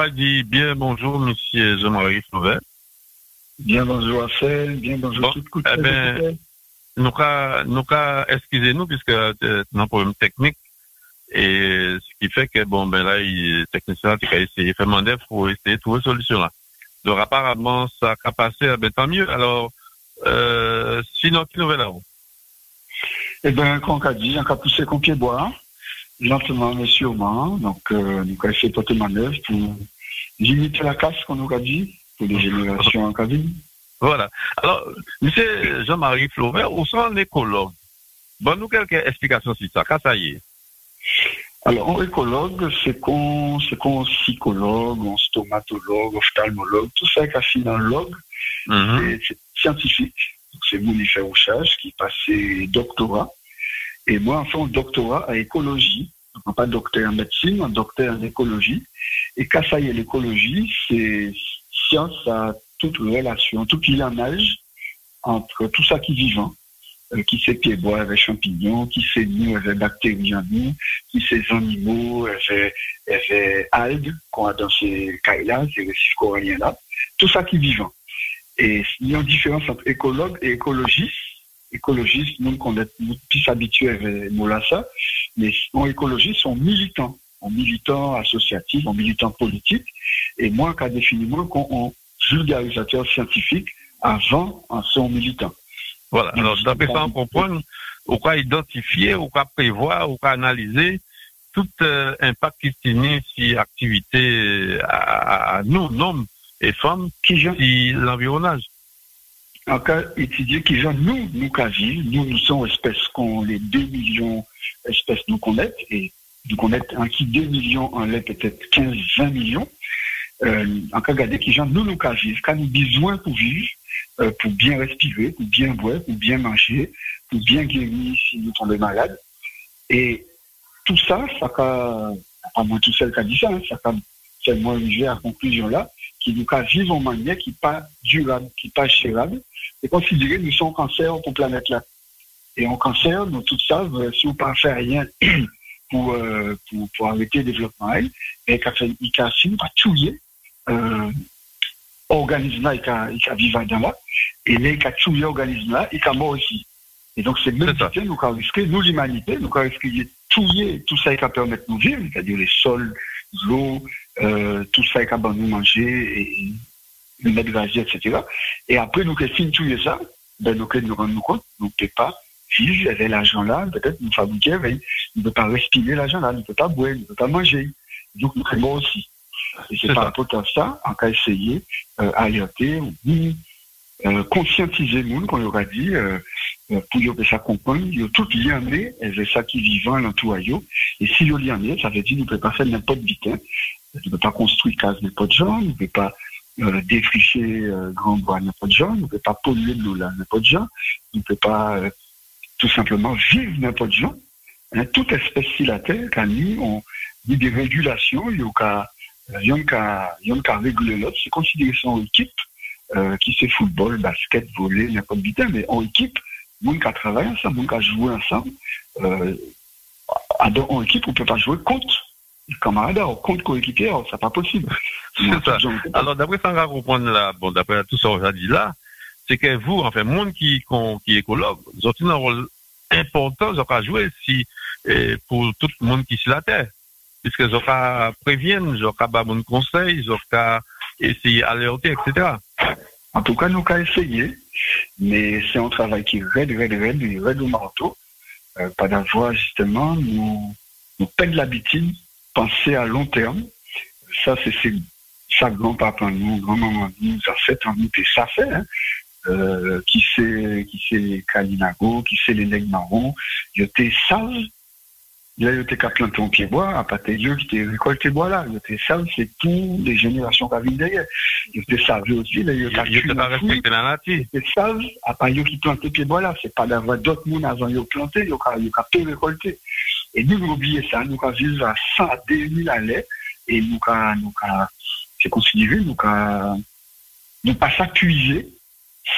pas dit bien bonjour, monsieur Jean-Marie Fauvet. Bien bonjour à Celle, bien bonjour Bon, tout le eh ben, Nous ca- nous ca- excusez-nous puisque euh, c'est un problème technique et ce qui fait que bon ben là il technicien qui a essayé faire demander pour essayer de trouver une solution là. Donc apparemment ça a passé, eh ben tant mieux. Alors euh, sinon qui nouvelle là Eh bien, comme on a dit, on a poussé qu'on pied bois, lentement mais sûrement. Donc, euh, nous avons fait porter manœuvre pour limiter la casse qu'on nous a dit pour les générations en cabine. Voilà. Alors monsieur Jean-Marie Fauvet, où sont les écologue Bon nous quelques explications sur ça? Qu'est-ce que ça y est Alors, en écologue, c'est qu'on, c'est qu'on psychologue, on stomatologue, ophtalmologue, tout ça qui a fini dans le log, Mhm. c'est c'est scientifique. C'est fait recherche qui passait doctorat. Et moi, en fait, un doctorat à écologie. Donc, pas docteur en médecine, un docteur en écologie. Et y est, l'écologie, c'est science à toute relation, tout lianage entre tout ça qui est vivant, euh, qui c'est pieds bois avec champignons, qui c'est nous avec bactéries en nous, qui c'est animaux avec, avec algues qu'on a dans ces cailles-là, ces récifs coralliens-là, tout ça qui est vivant. Et il y a une différence entre écologue et écologiste. Écologiste, nous, qu'on est plus habitués avec Molassa, mais en écologiste, sont militants. En militant associatif, en militant politique. Et moi, qu'à défini moi, qu'on en vulgarisateur scientifique avant en son militant. Voilà. Alors, d'après ça, on comprend, on peut identifier, on peut prévoir, on peut analyser tout euh, impact qui signifie si activité à, à- à nous, hommes et femmes, Qui si l'environnage. En cas étudier qui genre nous nous qu'à vivre nous nous sommes espèces qu'on les 2 millions espèces nous connaître et nous connaître un qui 2 millions en l'est peut-être 15 20 millions euh, en cas regarder qui genre nous nous qu'à vivre quand nous besoin pour vivre euh, pour bien respirer pour bien boire pour bien manger pour bien guérir si nous tombons malades. Et tout ça ça qu'a pas moi tout seul qui a dit ça hein, ça qu'a moi arriver à la conclusion là qui nous qu'à vivre en manière qui pas durable qui pas gérable et considérer que nous sommes cancer pour planète là. Et en cancer, nous tous savent, si on ne faire rien pour, euh, pour, pour arrêter le développement, et il a fait, fini par tuer, euh, organisme là, il a, dans là, et là, il a tué organisme là, il a mort aussi. Et donc, c'est même temps, nous avons risqué, nous, l'humanité, nous avons risqué de tuer tout ça qui a permis de nous vivre, c'est-à-dire les sols, l'eau, euh, tout ça a permis de nous manger, et, le mettre gazier, etc. Et après, nous, que fin tuer ça, ben, nous, nous rendons compte, nous ne pouvons pas vivre avec l'argent là, peut-être nous fabriquer, mais nous ne pouvons pas respirer l'argent là, nous ne pouvons pas boire, nous ne pouvons pas manger. Donc, nous sommes morts aussi. Et c'est par rapport à ça, on a essayé, euh, alerter, ou, euh, conscientiser le monde, qu'on leur a dit, euh, euh, pour que ça comprenne, il y a tout lien, c'est ça qui est vivant à l'entour. Et si le lien, ça veut dire nous ne pouvons pas faire n'importe nous ne pouvons pas construire case n'importe genre, nous ne pouvons pas euh, défricher euh, grand bois n'importe genre, nous ne pouvons pas polluer de l'eau là n'importe genre, nous ne pouvons pas euh, tout simplement vivre n'importe genre. Hein, toute espèce sur la Terre, quand nous, on dit des régulations, il y a qu'à qu'à réguler l'autre, c'est considéré en équipe, euh, qui c'est football, basket, volley, n'importe bitin, mais en équipe, monde qui a travaillé ensemble, monde qui joué ensemble, euh, en équipe, on ne peut pas jouer contre les camarades, ou contre coéquipiers, alors c'est pas possible. C'est ça. Alors, d'après va comprendre là, bon, d'après tout ça qu'on a dit là, c'est que vous, enfin, monde qui, qui est écologue, vous avez un rôle important, vous avez jouer si, eh, pour tout le monde qui est sur la Terre. Puisque vous avez préviennent, vous avez bon conseil, vous avez essayé d'alerter, etc. En tout cas, nous avons essayé, mais c'est un travail qui est raide, raide, raide, raide au marteau. Euh, pas d'avoir, justement, nous, nous peine l'habitude, penser à long terme. Ça, c'est chaque grand-papa, nous, grand-maman, nous a fait en nous, ça fait, hein. Euh, qui c'est, qui c'est Kalinago, qui c'est les nègres marrons, ils étaient sages. Là, ils étaient qu'à planter en pied bois, à partir de qui étaient récolté bois là. Ils étaient sages, c'est pour les générations qui viennent derrière. Ils étaient sages aussi, là, ils Il étaient il ne pas respecter la nature. c'est sage, à part qui plantent pieds bois là, c'est pas d'avoir d'autres monde avant de planter, ils ont qu'à peu récolter. Et nous, nous oublions ça, nous qu'à vivre à 100 à 2000 à l'air, et nous qu'à, nous qu'à, c'est considéré, nous qu'à, nous pas s'accuser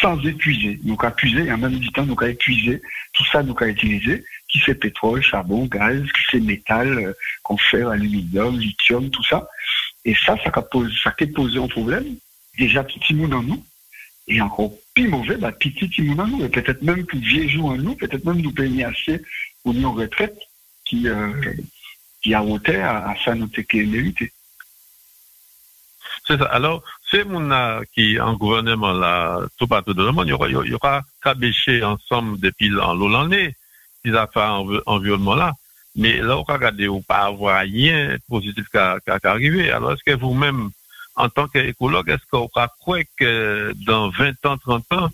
sans épuiser. Nous qu'à puiser, et en même temps, nous qu'à épuiser, tout ça, nous qu'à utiliser, qui c'est pétrole, charbon, gaz, qui c'est métal, euh, qu'on fait, aluminium, lithium, tout ça. Et ça, ça pose, ça peut poser un problème. Déjà, petit monde en nous. Et encore plus mauvais, bah, petit monde en nous. Et peut-être même plus vieux en nous, peut-être même nous payer assez pour une retraite qui, euh, qui a ôté à, à mérité. C'est ça. Alors, c'est mon qui en gouvernement là, tout partout dans le monde, il y aura, il ensemble depuis l'année, ces affaires environnement là. Mais là, on regarde, ou pas avoir rien positif qui a, arrivé. Alors, est-ce que vous-même, en tant qu'écologue, est-ce qu'on croit que dans 20 ans, 30 ans,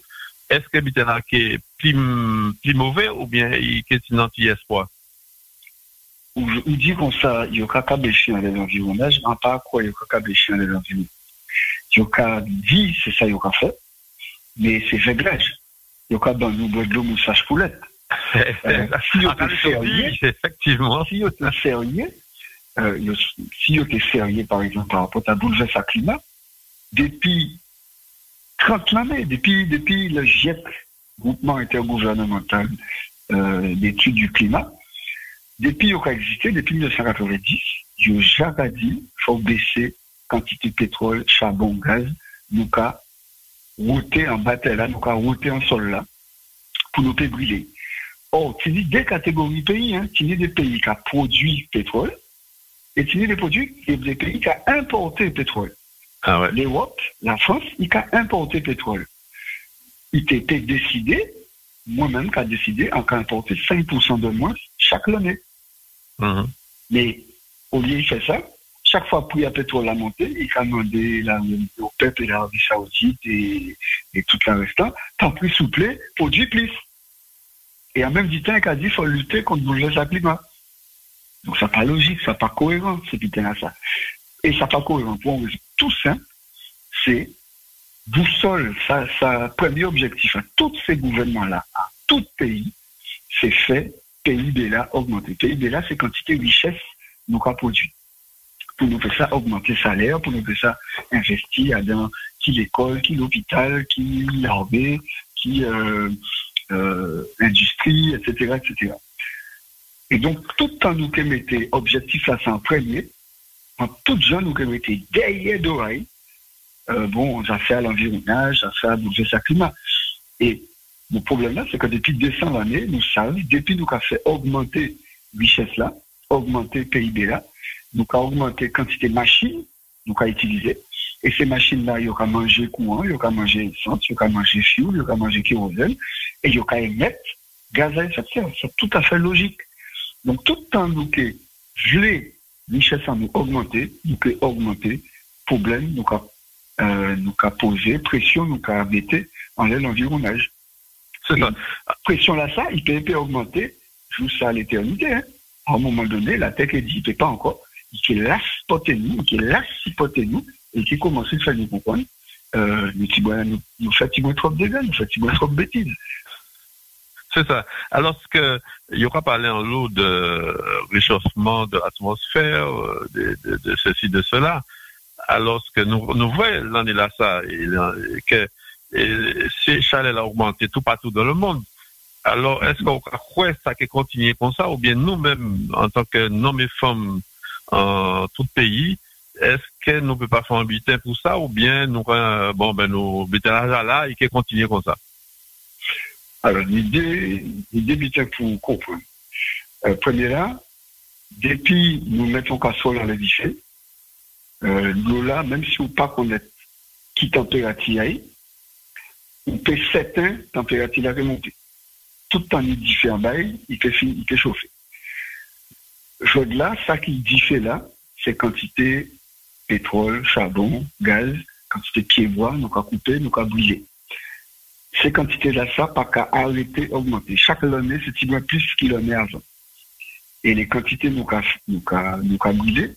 est-ce que Bitena est plus, plus mauvais ou bien il est un anti-espoir? Ou dit comme ça, il y aura qu'à bêcher dans les environnements, je ne pas quoi il y aura qu'à bêcher dans les environnements. Il y aura dit, c'est ça il y aura fait, mais c'est réglage. Il y aura dans nous de l'eau moussage poulette. Euh, si vous êtes sérieux, effectivement. Si vous êtes sérieux, euh, par exemple, par rapport à bouleverser le climat, depuis 30 années, depuis, depuis le GIEC, groupement intergouvernemental euh, du climat, depuis qu'il a existé, depuis 1990, il n'a jamais dit qu'il faut baisser quantité de pétrole, charbon, gaz, nous avons routé en bataille là, nous avons routé en sol là, pour nous brûler. Or, tu dis deux catégories de pays, hein. tu dis des pays qui ont produit pétrole, et tu dis des produits, des pays qui ont importé pétrole. Ah ouais. L'Europe, la France, ils ont importé pétrole. Il était décidé, moi-même qui a décidé, en importer 5% de moins chaque année. Mm-hmm. Mais au lieu de faire ça, chaque fois a pétrole à monter, il a demandé au peuple de l'Arabie Saoudite et, et tout le reste, tant plus souple, produit plus. Et en même temps, il a dit qu'il faut lutter contre le changement climat. Donc, ça n'est pas logique, ça n'est pas cohérent, ce putain ça. Et ça n'est pas cohérent pour tout simple, c'est boussole, ça, ça, premier objectif à tous ces gouvernements-là, à tout pays, c'est fait PIB là augmenter. PIB là, c'est quantité de richesse nous avons produit. Pour nous faire ça augmenter le salaire, pour nous faire ça investir dans qui l'école, qui l'hôpital, qui l'armée, qui euh, euh, industrie, etc., etc. Et donc, tout temps nous mettons objectif là, c'est en premier, en tout gens nous mettons derrière d'oreille, euh, bon, ça fait à l'environnement, ça fait à bouger sa climat. Et le problème là, c'est que depuis 200 années, nous savons, depuis nous avons fait augmenter richesse là, augmenter PIB là, nous avons augmenté quantité de machines, nous avons utilisé. Et ces machines-là, ils ont mangé courant, ils ont mangé essence, ils ont mangé fioul, ils ont mangé kérosène, et ils ont émettre gaz à effet de serre. C'est tout à fait logique. Donc, tout le temps nous que les richesse à nous augmenter, nous que augmenter, problème, nous avons euh, nous posé, pression, nous avons arrêté en l'environnage. C'est ça. Pression là, ça, il peut, augmenter jusqu'à l'éternité. Hein. À un moment donné, la tech est dit, il peut pas encore. Il peut la spotter nous, il peut la spotter nous, et qui commence à faire nous comprendre, euh, nous, nous, nous fatiguons trop de dégâts, nous fatiguons trop de bêtises. C'est ça. Alors que il y aura parlé en lot de réchauffement de l'atmosphère, euh, de, de, de, ceci, de cela. Alors que nous, nous voyons l'année là ça, que ces chalets ont augmenté tout partout dans le monde. Alors, est-ce qu'on croit ça continue comme ça, ou bien nous-mêmes, en tant que nommés femmes en tout pays, est-ce que nous ne pouvons pas faire un bulletin pour ça, ou bien nous, euh, bon, ben, nous, bulletin là, et qui continue comme ça? Alors, l'idée, l'idée bulletin pour comprendre. Euh, premier là, depuis nous mettons casserole dans l'édifice, euh, nous là, même si on pas connaître qui température on peut certains température la remonter. Tout le temps, il bail, il peut, il peut chauffer. Je là, ça qui diffère là, c'est quantité pétrole, charbon, gaz, quantité de pieds-bois, nous avons coupé, nous avons brûlé. Ces quantités-là, ça, pas qu'à arrêter. Chaque année, c'est plus qu'il en est avant. Et les quantités nous avons nous,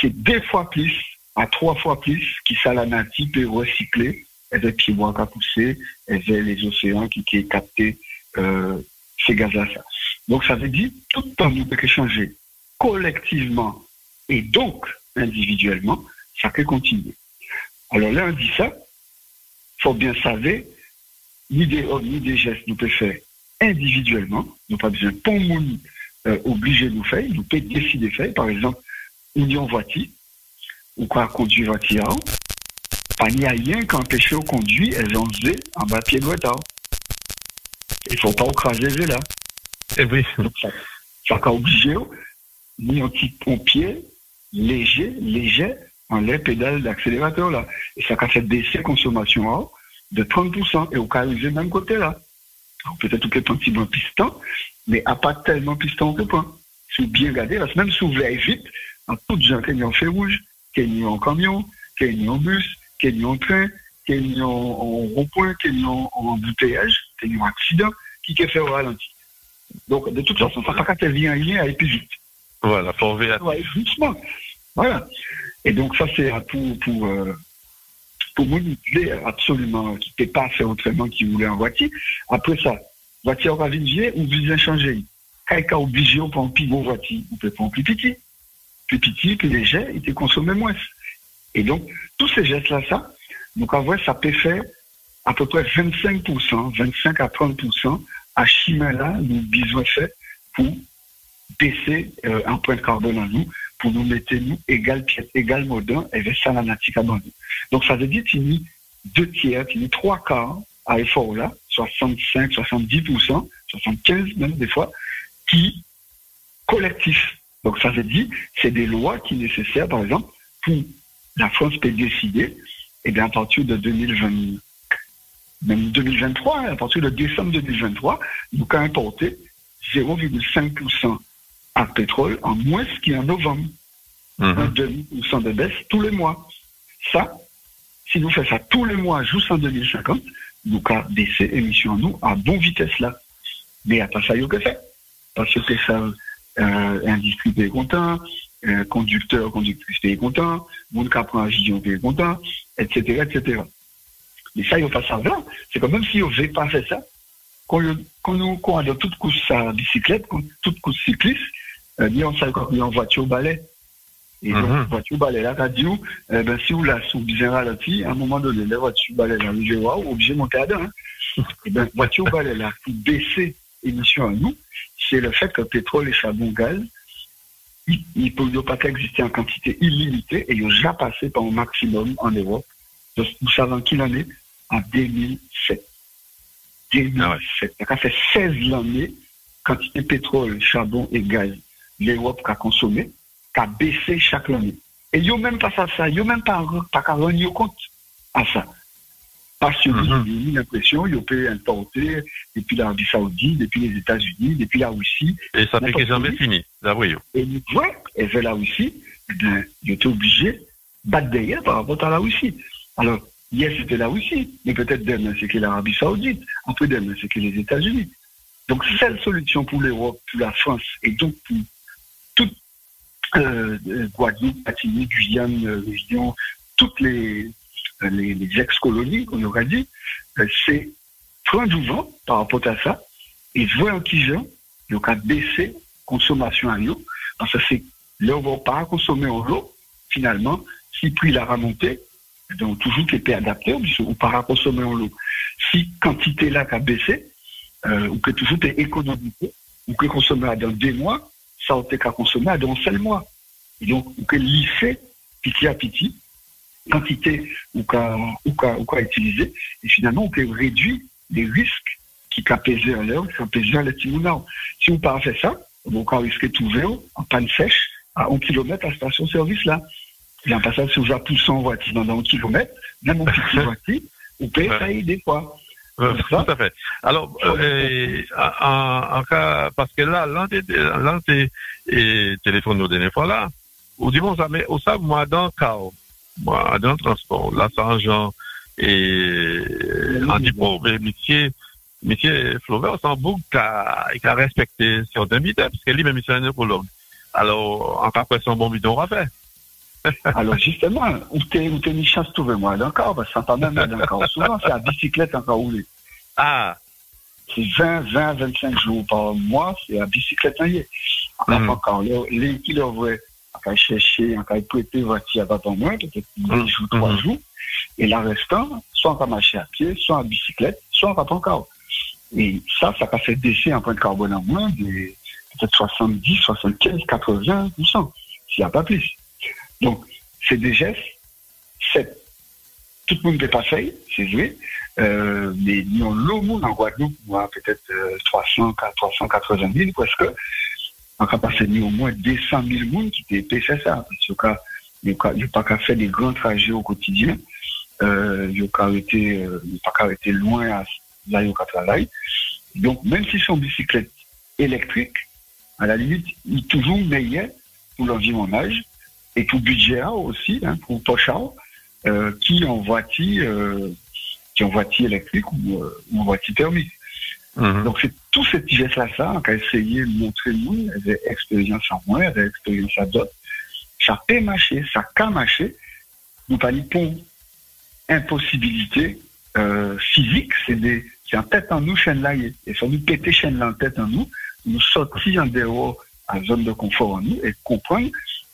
c'est deux fois plus, à trois fois plus, qui ça la nature peut recycler, et les pieds-bois qui a poussé, et les océans qui, qui capté, euh, ces gaz-là. Donc, ça veut dire, tout le temps, nous pouvons changer collectivement et donc individuellement, ça peut continuer. Alors là, on dit ça, il faut bien savoir, ni des ni des gestes nous pouvons faire individuellement, nous pas besoin pour nous euh, obliger de nous faire, nous pouvons décider de faire, par exemple, union voiture, ou quoi conduire voiture, pas n'y a rien qu'empêche au conduire, elles ont en bas pied droit. Il faut pas écraser là. Et eh oui. ça, ça a obligé, ni un petit pompier, léger, léger, en les pédales d'accélérateur là. Et ça a fait baisser la consommation de 30%. Et au cas où même côté là. Peut-être tout est un petit bon piston, mais à pas tellement piston que point. Si bien regardé, là, même si vous voulez vite, en tout gens qui ont fait rouge, qui ont en camion, qui ont en bus, qui ont en train, qui ont en rond-point, qui ont en embouteillage, qui ont accident, qui fait au ralenti. Donc, de toute façon, ça n'a pas qu'à rien à aller plus vite. Voilà, pour VR. Ouais, justement. Voilà. Et donc, ça, c'est pour, pour, euh, pour voulait absolument, qui ne pas faire autrement, qui voulait en voiture. Après ça, voiture va venir ou vient changer. Quelqu'un obligé, on prend un plus gros voiture, on peut prendre plus petit. Plus petit, plus léger, il te consomme moins. Et donc, tous ces gestes-là, ça, donc en vrai, ça peut faire à peu près 25%, 25 à 30% à chemin là, nous besoin fait pour baisser euh, un point de carbone en nous pour nous mettre nous égal pièce, égal modin, et vers ça la nature Donc ça veut dire qu'il y a deux tiers, qu'il y a trois quarts à effort là, 65, 70%, 75 même des fois, qui collectif. Donc ça veut dire c'est des lois qui sont nécessaires, par exemple, pour la France peut décider, et bien à partir de 2020, même 2023, à partir de décembre 2023, nous avons importé 0,5% à pétrole en moins qu'en novembre. Mm Un demi-pour de baisse tous les mois. Ça, si nous faisons ça tous les mois jusqu'en 2050, nous avons baissé l'émission nous à bonne vitesse là. Mais à pas ça, il y a que fait. Parce que ça, euh, industrie est content, euh, conducteur, conductrice est content, monde qui apprend à vision est content, etc., etc. Mais ça, il a pas ça C'est comme même si on ne veut pas faire ça, quand, nous, quand on a toute course à bicyclette, toute course cycliste, euh, on on en voiture au balai. Et donc, mm -hmm. voiture balai là, dit, eh ben, si vous la sous bien ralenti, à un moment donné, la voiture balai là, vous wow, obligé de monter à deux, hein. Et eh ben, voiture balai là, pour baisser l'émission à nous, c'est le fait que le pétrole et charbon gaz, il ne peut pas exister en quantité illimitée et il a déjà passé par un maximum en Europe. Donc, nous savons qu'il en est en 2007. 2007. Ah Ça fait 16 années, quantité de pétrole, charbon et gaz, l'Europe a consommé, a baissé chaque année. Et ils n'ont même pas ça. Ils n'ont même pas, pas compte à ça. Parce que vous avez eu l'impression, ils ont pu importer depuis l'Arabie Saoudite, depuis les États-Unis, depuis la Russie. Et ça fait qu'ils jamais fini, oui. Et nous, ouais, et vers la Russie, ils étaient obligés de battre derrière par rapport à la Russie. Alors, Hier, c'était la Russie, mais peut-être demain, c'est que l'Arabie Saoudite. Après demain, c'est que les États-Unis. Donc, seule solution pour l'Europe, pour la France, et donc pour toute euh, euh Guadeloupe, Martinique, Guyane, euh, Réunion, toutes les, euh, les, ex-colonies, qu'on aurait dit, c'est prendre du vent par rapport à ça et voir qui vient, il y a baisser consommation à l'eau, parce que c'est l'Europe pas consommer en eau, finalement, si prix la remonté, donc toujours qui était adapté, ou par consommer en l'eau. Si quantité là a baissé, euh, ou que toujours est économisé, ou que consommer dans deux mois, ça aurait qu'à consommer dans seul mois. Et donc, ou que lycée, petit à petit, quantité ou qu'à ou qu'à ou qu'à utiliser, et finalement, on peut réduire les risques qui qu'a pesé à l'heure, qui pesé à l'estimounard. Si on pas fait ça, on va risquer de trouver en panne sèche à un kilomètre à la station-service là. Il y a un passage sur la poussant voiture dans un kilomètre, même un petit voiture, on peut faillir des fois. Euh, tout à fait. Alors, euh, en, en, cas, parce que là, l'un des, l'un des téléphones nous dernière fois là, moins, ça, mais au ça, moi, dans le moi, dans le transport, Jean et Pro, mais métier, métier Flaubert, sans boucle, qui a respecté sur 2000, parce que lui, même, il est un neurologue. Alors, en cas, son bon bidon, on va faire. Alors justement, où t'es où t'es mis chance trouver moi d'accord, parce que ça pas même d'accord. Souvent c'est la bicyclette encore roulée. Ah. C'est 20, 20, 25 jours par mois, c'est la bicyclette en est. Mm. Encore, les qui leur on chercher, on va prêter voiture à pas moins, peut-être deux mm. jours, trois mm. jours. Et la restant, soit on va marcher à pied, soit en bicyclette, soit on va pas encore. Et ça, ça va faire baisser un point de carbone en moins de peut-être 70, 75, 80%, s'il n'y a pas plus. Donc, c'est des gestes, c'est tout le monde peut pas faire, c'est vrai, euh, mais nous, l'eau en Guadeloupe, moi, peut-être 300, 380 000, parce on a passé au moins 200 000 personnes qui étaient fait ça. Parce il n'y a pas faire des grands trajets au quotidien. Euh, il n'y a pas qu'à être loin à là où travaille. Donc, même si son bicyclette électrique, à la limite, il est toujours meilleur pour l'environnement et pour budget aussi, hein, pour euh, en voiture, euh, qui en voiture électrique ou, euh, en voiture thermique. Mhm. Donc c'est tout ces petits gestes-là, ça, qu'on a essayé de montrer nous, des expériences en moins, des expériences à d'autres. Ça peut marcher, ça peut marcher. Nous pas pour impossibilité euh, physique, c'est des, c'est en tête en nous chaîne là, et ça nous péter chaîne là en tête en nous, nous sortir en dehors à zone de confort en nous et comprendre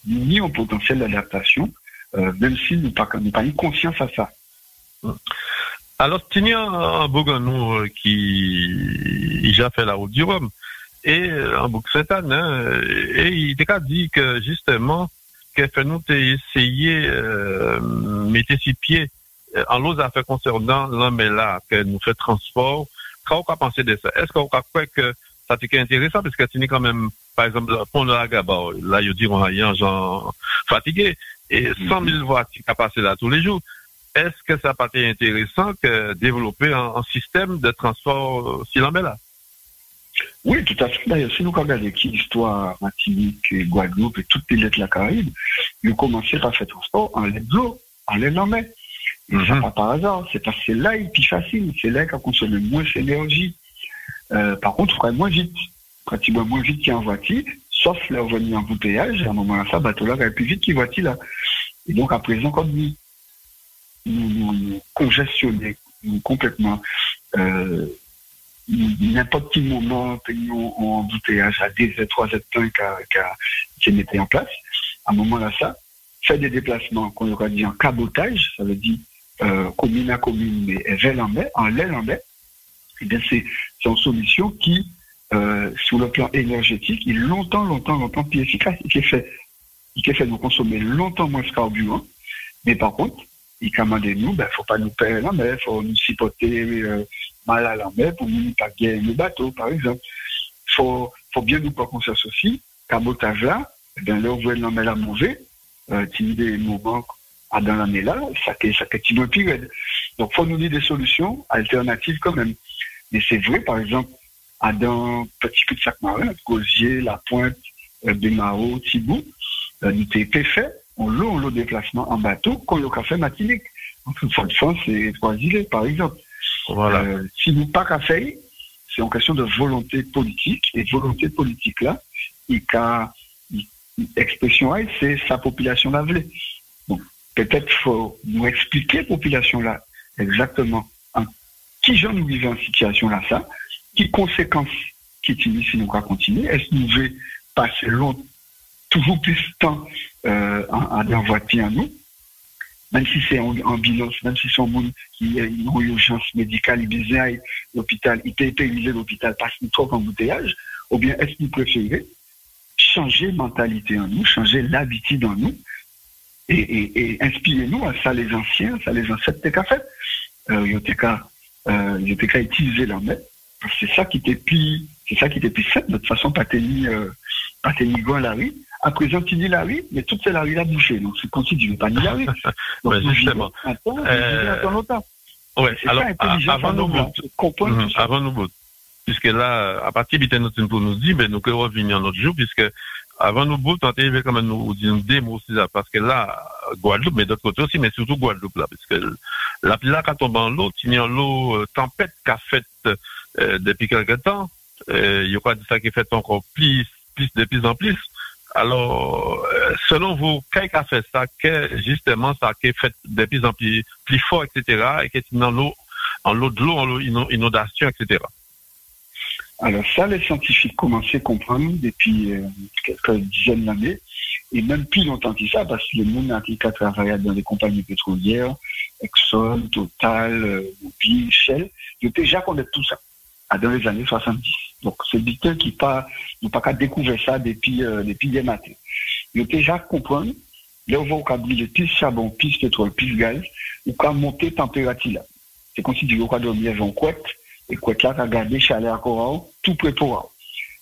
ni au potentiel d'adaptation, euh, même si nous pas, nous pas une conscience à ça. Alors, il y a un Bourgogne euh, qui a fait la route du Rhum et un bouc saint hein, et il a dit que justement, que nous essayer euh, mettre ses pieds euh, en l'autre affaire concernant l'homme là, que nous fait transport. Quand on a pensé de ça, est-ce qu'on cru que ça t'est intéressant? Parce que tu quand même, par exemple, pont de la là, je dis, on a un genre fatigué, et 100 000 voitures qui passent là tous les jours. Est-ce que ça pas été intéressant que développer un, système de transport si là? Oui, tout à fait. D'ailleurs, si nous regardons l'histoire Martinique et Guadeloupe et toutes les lettres de la Caraïbe, nous commençons par faire transport en lait de l'eau, en de Et ça mhm. pas par hasard. C'est parce que c'est là, il plus facile. C'est là qu'on consomme moins d'énergie. Euh, par contre, il faut moins vite. Va moins vite qu'en voiture, sauf là, venir en bouteillage, à un moment là, ça, bateau là, va plus vite qu'il voiture là. Et donc, à présent, comme nous, nous, nous congestionner complètement, euh, n'importe quel moment, nous en embouteillage à des trois Z qui mettait en place, à un moment là, ça, fait des déplacements qu'on aurait dit en cabotage, ça veut dire euh, commune à commune, mais en l'aile en baie, eh bien, c'est une solution qui, euh, sur le plan énergétique, est longtemps, longtemps, longtemps plus efficace, et qui fait, qui fait nous consommer longtemps moins de carburant. Mais par contre, il commande nous, ben, faut pas nous perdre la mer, faut nous supporter euh, mal à la mer pour nous pas gagner le bateau, par exemple. Faut, faut bien nous prendre conscience aussi, cabotage là, eh bien, là, on voit la manger, euh, des moments dans l'année là, ça fait, ça fait petit peu Donc, faut nous dire des solutions alternatives quand même. Mais c'est vrai, par exemple, à dans petit coup de sac marin, Gosier, La Pointe, euh, Bémaro, Thibou, euh, nous été fait, on l'eau, on l'eau déplacement en bateau, qu'on le café Matinique. En toute façon, c'est trois îles, par exemple. Voilà. Euh, si nous pas faire, c'est en question de volonté politique, et volonté politique là, il a, expression c'est sa population la Donc, peut-être faut nous expliquer population là, exactement qui gens nous vivons en situation là, ça, qui conséquences qui utilisent si nous va continuer, est-ce que nous devons passer long, toujours plus de temps euh, à, à voiture à nous, même si c'est en ambulance, même si c'est un monde qui a une urgence médicale, il besoin l'hôpital, il peut utiliser l'hôpital parce qu'il trop embouteillage, ou bien est-ce que nous préférons changer mentalité en nous, changer l'habitude en nous, et, et inspirer-nous à ça les anciens, ça les ancêtres de fait. Euh, il y a euh, qu'à utiliser la main. C'est ça qui était plus, c'est ça qui était plus. De toute façon, pas tenir, euh, pas tenir la rue. À présent, tu dis la rue, mais toute cette la rue a bouché. Donc, c'est comme si tu ne veux pas ni la rue. Donc, ouais, justement. Temps, euh... un temps longtemps. Ouais, alors, avant nous, mhm, avant nous, puisque là, à partir de notre pour nous dire, ben, nous que revenir un autre jour, puisque avant nous bout, on était quand même nous dire des mots aussi, parce que là, Guadeloupe, mais d'autre côté aussi, mais surtout Guadeloupe, là, parce que la là, quand tombe en l'eau, il y a l'eau euh, tempête qu'a fait euh, depuis quelque temps, euh, il y a quoi de ça qui fait encore plus, de plus en plus. Alors, euh, selon vous, qui a fait ça, que justement ça qui fait de plus en plus, plus fort, etc., et qui est dans l'eau, en l'eau de l'eau, en l'eau inondation, etc. Alors ça, les scientifiques commençaient à comprendre depuis euh, quelques dizaines d'années, et même plus longtemps que ça, parce que le monde a travaillé dans les compagnies pétrolières, Exxon, Total, euh, Mobil, Shell, ils étaient déjà connaît tout ça dans les années 70. Donc c'est des qui pas, n'ont pas qu'à découvrir ça depuis, euh, depuis des matins. Étaient déjà comprendre on au brûler plus charbon, plus pétrole, plus gaz, ou qu'à monter température là. C'est du cas dormir en couette, et couette là, qu'à garder chaleur à tout près pour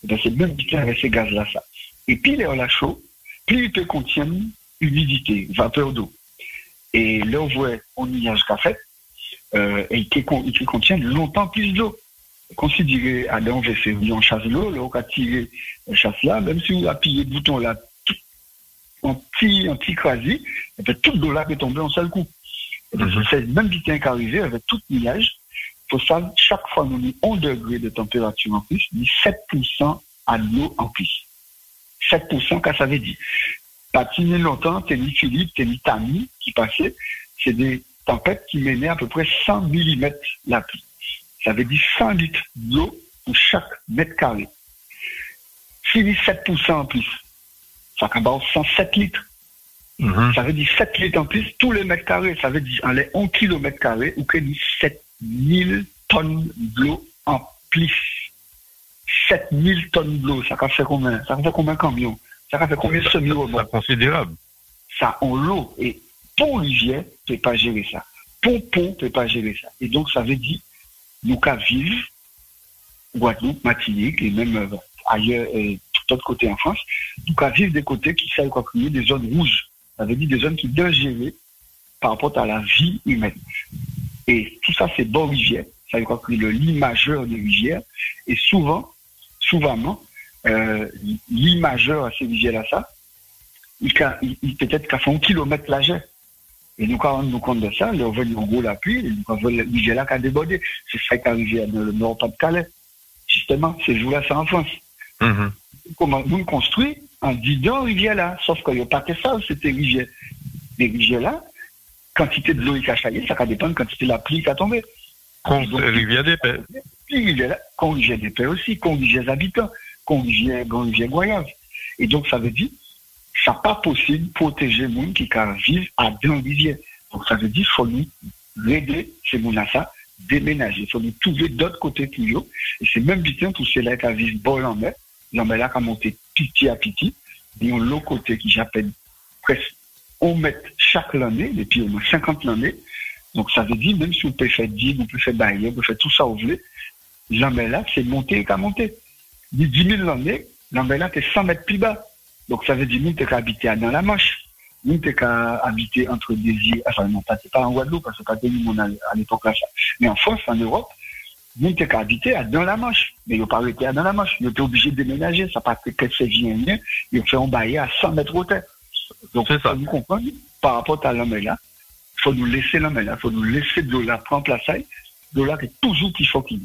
C'est même bien avec ces gaz là, ça. Et puis, là, on a chaud, plus il peut contenir humidité, vapeur d'eau. Et là, on voit un nuage qu'a fait, euh, et qui, qui contient longtemps plus d'eau. Considérez à fait en chasse l'eau, on a tiré chasse là, même si vous appuyez le bouton là, un petit, un petit crasi, et puis toute l'eau là peut tomber en seul coup. Mhm. C'est même bien qu'arriver avec tout. Il faut savoir, chaque fois, nous avons 1 degré de température en plus, nous 7% à l'eau en plus. 7%, qu'est-ce que ça veut dire? Patiner longtemps, t'es ni Philippe, t'es ni Tami qui passait, c'est des tempêtes qui menaient à peu près 100 mm la pluie. Ça veut dire 100 litres d'eau pour chaque mètre carré. Si 7% en plus, ça fait 107 litres. Mhm. Ça veut dire 7 litres en plus, tous les mètres carrés, ça veut dire en les 1 km carré, ou que 7000 tonnes d'eau en plus. 7000 tonnes d'eau, ça fait combien Ça fait combien de camions Ça fait combien de semi C'est considérable. Ça en l'eau. Et Pont-Rivière ne peut pas gérer ça. Pont-Pont ne peut pas gérer ça. Et donc, ça veut dire, nous qu'à vivre, Guadeloupe, Martinique, et même euh, ailleurs, et tout autre côté en France, nous qu'à des côtés qui savent quoi créer des zones rouges. Ça veut dire des zones qui gérer par rapport à la vie humaine. Et tout ça, c'est bon rivière. Ça veut dire que le lit majeur des rivières. Et souvent, souvent, euh, lit majeur à ces rivières-là, ça, il, peut-être qu'à fait un kilomètre la et nous, quand on nous compte de ça, on venu en gros la pluie, et nous, le là qui a débordé. C'est ça qui est arrivé dans le Nord-Pas-de-Calais. Justement, ces jours-là, c'est en France. Mm-hmm. Comment nous construit en disant rivière là. Sauf qu'il n'y a pas que ça, c'était rivière. Les rivières là, quantité de l'eau qui a chaillé, ça va dépendre de quantité de la pluie qui a tombé. rivière des Pères. Rivière, des Pères aussi, rivière habitants, rivière, rivière Goyave. Et donc, ça veut dire, ça pas possible protéger les gens qui vivent à deux rivières. Donc ça veut dire qu'il faut nous aider ces gens ça déménager. Il faut nous trouver d'autres côtés pour eux. Et c'est même bien pour ceux-là qui vivent bol en mer. L'en là qui a monté petit à petit. Et on l'autre côté qui j'appelle presque on met chaque année, depuis au moins 50 l'année. Donc ça veut dire, même si on peut faire digue, on peut faire barrière, on peut faire tout ça au voulez, l'en là, c'est monter et qu'à monter. 10 000 l'année, l'en là, c'est 100 mètres plus bas. Donc ça veut dire nous, t'es qu'à habiter dans la Manche. Nous, t'es qu'à habiter entre îles, enfin non, pas, pas en Guadeloupe, parce que pas tenu mon à, l'époque là. Mais en France, en Europe, nous, t'es qu'à habiter dans la Manche. Mais ils n'ont pas arrêté dans la Manche. Ils étaient obligés de déménager. Ça parce que c'est bien, ils ont fait un bail à 100 mètres terre. Donc, ça. nous comprendre, par rapport à l'homme là, il faut nous laisser l'homme là, il faut nous laisser de la prendre place, de là est toujours qu'il faut qu'il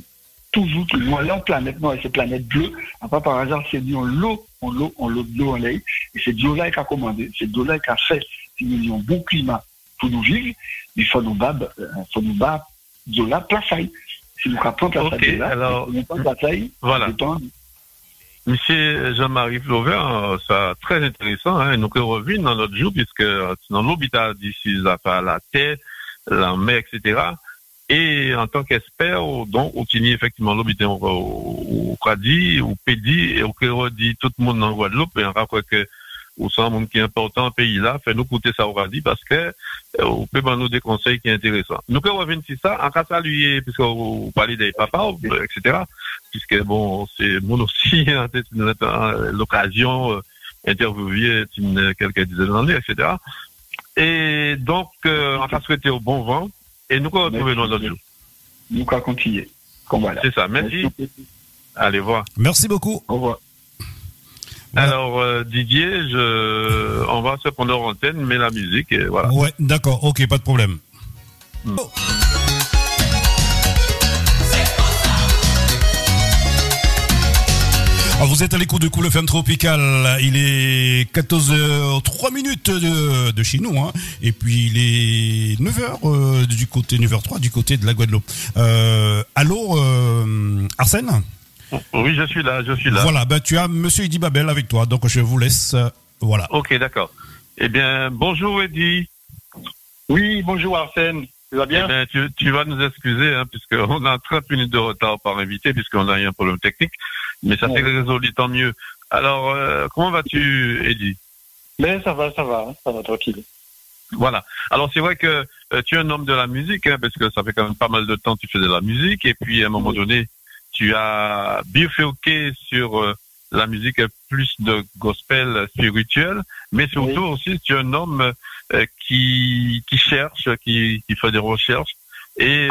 toujours nous allons en planète noire et c'est planète bleue. Après, par hasard, c'est dit on l'eau, on l'eau, on l'eau de l'eau en l'air. Et c'est Dieu là qui a commandé, c'est Dieu là qui a fait si nous avons un bon climat pour nous vivre, il faut nous battre, il euh, faut nous battre Dieu là, place Si nous captons place okay, là, alors, voilà. Monsieur Jean-Marie euh, c'est très intéressant. Hein, nous revenons dans notre jour, puisque euh, dans l'hôpital d'ici, la terre, la mer, etc. Et en tant qu'expert, donc, on tient effectivement l'hôpital au Cradi, au Pédi, et au dit tout le monde en Guadeloupe, et on rappelle que au un monde qui est important, pays là, fait nous coûter ça au Cradi parce que, euh, on peut nous des conseils qui sont intéressants. Nous, quand on revient sur ça, en cas puisque vous parlez des papas, etc., puisque bon, c'est mon aussi, hein, l'occasion, euh, interviewer quelques dizaines d'années, etc. Et donc, euh, en cas au bon vent, et nous, quoi retrouver dans notre Nous, quoi continuer. C'est ça, merci. Allez voir. Merci beaucoup. Au revoir. Alors euh, Didier, je... on va se prendre en antenne, mais la musique, et voilà. Ouais, d'accord, ok, pas de problème. Hmm. Oh. Vous êtes à l'écoute de Cool FM Tropical. Il est 14h03 minutes de, chez nous. Hein. Et puis il est 9h euh, du côté 9h03 du côté de la Guadeloupe. Euh, allô euh, Arsène? Oui, je suis là, je suis là. Voilà, ben, tu as monsieur Eddy Babel avec toi, donc je vous laisse. voilà. Ok, d'accord. Eh bien, bonjour Eddy. Oui, bonjour Arsène. Tu vas bien? Eh bien, tu, tu, vas nous excuser, hein, puisqu'on a 30 minutes de retard par invité, puisqu'on a eu un problème technique mais ça s'est résolu tant mieux. Alors, euh, comment vas-tu, Eddie Mais ça va, ça va, ça va tranquille. Voilà. Alors c'est vrai que euh, tu es un homme de la musique, hein, parce que ça fait quand même pas mal de temps que tu fais de la musique, et puis à un moment donné, tu as bifurqué sur euh, la musique plus de gospel spirituel, mais surtout aussi tu es un homme euh, qui, qui cherche, qui, qui fait des recherches, et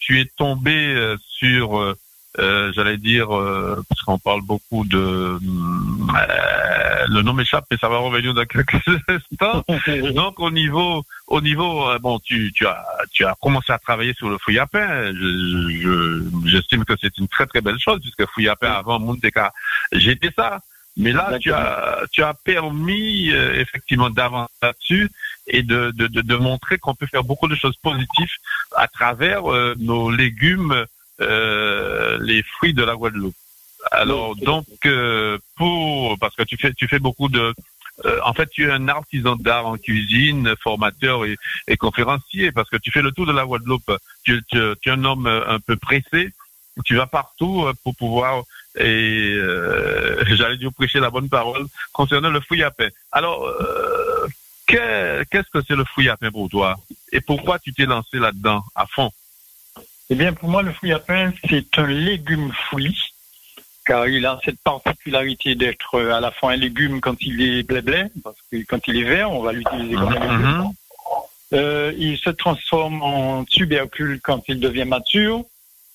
tu es tombé sur euh, j'allais dire, euh, parce qu'on parle beaucoup de... Euh, le nom m'échappe, mais ça va revenir dans quelques instants. Donc au niveau, au niveau, bon, tu, tu as, tu as commencé à travailler sur le fouille à pain. J'estime que c'est une très très belle chose puisque fouille à pain avant Monteka, j'étais ça. Mais là, tu as, tu as permis effectivement d'avancer là-dessus et de, de, de, de montrer qu'on peut faire beaucoup de choses positives à travers nos légumes euh, les fruits de la Guadeloupe. Alors donc euh, pour parce que tu fais tu fais beaucoup de euh, en fait, tu es un artisan d'art en cuisine, formateur et, et, conférencier, parce que tu fais le tour de la Guadeloupe. Tu, tu, tu es un homme un peu pressé. Tu vas partout pour pouvoir et euh, j'allais dire prêcher la bonne parole concernant le fouille à pain. Alors, euh, qu'est-ce que c'est le fouille à pain pour toi? Et pourquoi tu t'es lancé là-dedans à fond? Eh bien, pour moi, le fruit à pain, c'est un légume fruit, car il a cette particularité d'être euh, à la fois un légume quand il est blé-blé, parce que quand il est vert, on va l'utiliser comme un légume. Mhm. Euh, il se transforme en tubercule quand il devient mature,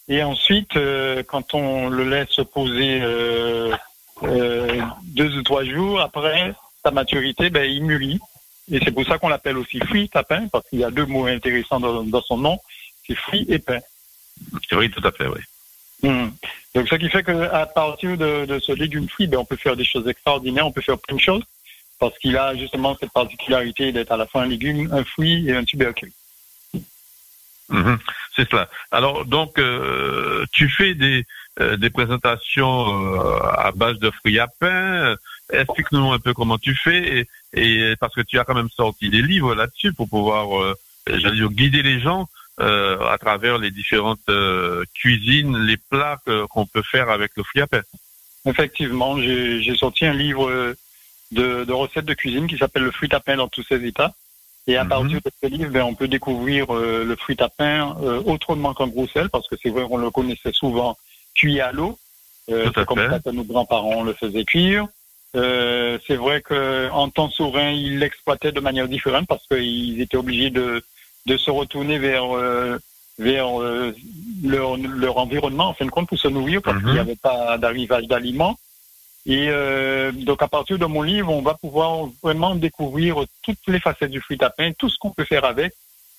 et ensuite, euh, quand on le laisse poser euh, euh, deux ou trois jours après sa maturité, ben, il mûrit. Et c'est pour ça qu'on l'appelle aussi fruit à pain, parce qu'il y a deux mots intéressants dans, dans son nom, c'est fruit et pain. Oui, tout à fait, oui. Hmm. Donc, ce qui fait qu'à partir de, de, ce légume fruit, ben, on peut faire des choses extraordinaires, on peut faire plein de choses, parce qu'il a justement cette particularité d'être à la fois un légume, un fruit et un tubercule. Mhm. c'est cela. Alors, donc, euh, tu fais des, euh, des présentations euh, à base de fruits à pain. Explique-nous un peu comment tu fais, et, et, parce que tu as quand même sorti des livres là-dessus pour pouvoir, j'allais dire, guider les gens à travers les différentes euh, cuisines, les plats qu'on peut faire avec le fruit à pain. Effectivement, j'ai sorti un livre de, de, recettes de cuisine qui s'appelle Le fruit à pain dans tous ses états. Et à mhm. partir de ce livre, ben, on peut découvrir euh, le fruit à pain euh, autrement qu'en Bruxelles, parce que c'est vrai qu'on le connaissait souvent cuit à l'eau, euh, comme ça que nos grands-parents le faisaient cuire. c'est vrai qu'en temps souverain, ils l'exploitaient de manière différente parce qu'ils étaient obligés de de se retourner vers euh, vers euh, leur, leur, environnement en fin de compte pour se nourrir parce qu'il n'y mhm. avait pas d'arrivage d'aliments. Et euh, donc à partir de mon livre, on va pouvoir vraiment découvrir toutes les facettes du fruit à pain, tout ce qu'on peut faire avec,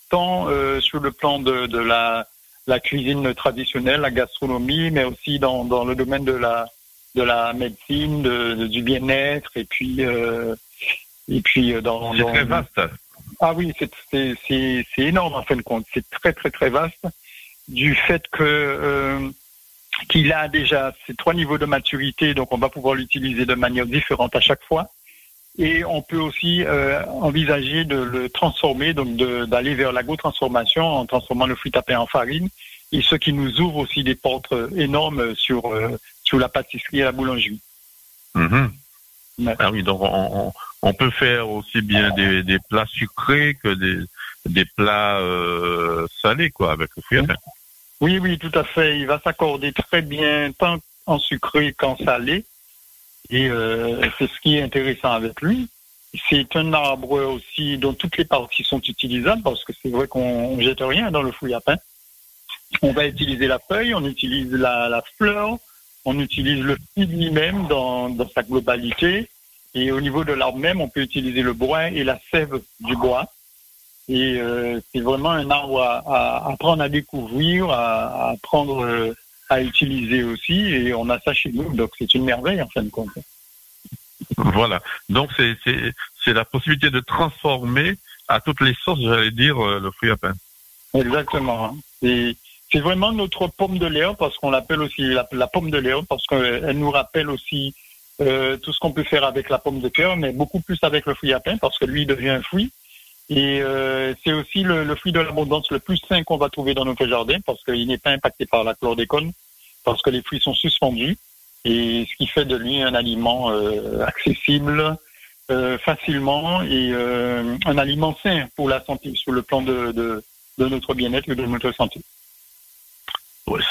tant euh, sur le plan de, de la, la, cuisine traditionnelle, la gastronomie, mais aussi dans, dans le domaine de la de la médecine, de, du bien-être, et puis euh, et puis dans, dans très vaste. Ah oui, c'est énorme en fin de compte. C'est très très très vaste du fait que euh, qu'il a déjà ces trois niveaux de maturité, donc on va pouvoir l'utiliser de manière différente à chaque fois. Et on peut aussi euh, envisager de le transformer, donc d'aller vers l'agro-transformation en transformant le fruit à pain en farine, et ce qui nous ouvre aussi des portes énormes sur euh, sur la pâtisserie et la boulangerie. Mm-hmm. Ah oui, donc on, on peut faire aussi bien des, plats sucrés que des, plats euh, salés, quoi, avec le fruit à pain. Oui, oui, tout à fait. Il va s'accorder très bien tant en sucré qu'en salé. Et euh, c'est ce qui est intéressant avec lui. C'est un arbre aussi dont toutes les parties sont utilisables parce que c'est vrai qu'on jette rien dans le fruit à pain. On va utiliser la feuille, on utilise la, fleur, on utilise le fruit lui-même dans sa globalité. Et au niveau de l'arbre même, on peut utiliser le bois et la sève du bois. Et euh, c'est vraiment un arbre à, apprendre à découvrir, à, apprendre euh, à utiliser aussi. Et on a ça chez nous, donc c'est une merveille en fin de compte. Voilà. Donc c'est la possibilité de transformer à toutes les sources, j'allais dire, euh, le fruit à pain. Exactement. C'est vraiment notre pomme de l'air, parce qu'on l'appelle aussi la, la, pomme de l'air, parce qu'elle nous rappelle aussi euh, tout ce qu'on peut faire avec la pomme de cœur, mais beaucoup plus avec le fruit à pain parce que lui devient un fruit. Et euh, c'est aussi le, le, fruit de l'abondance le plus sain qu'on va trouver dans notre jardin parce qu'il n'est pas impacté par la chlordécone, parce que les fruits sont suspendus et ce qui fait de lui un aliment euh, accessible, facilement et un aliment sain pour la santé, sur le plan de, de, de notre bien-être et de notre santé.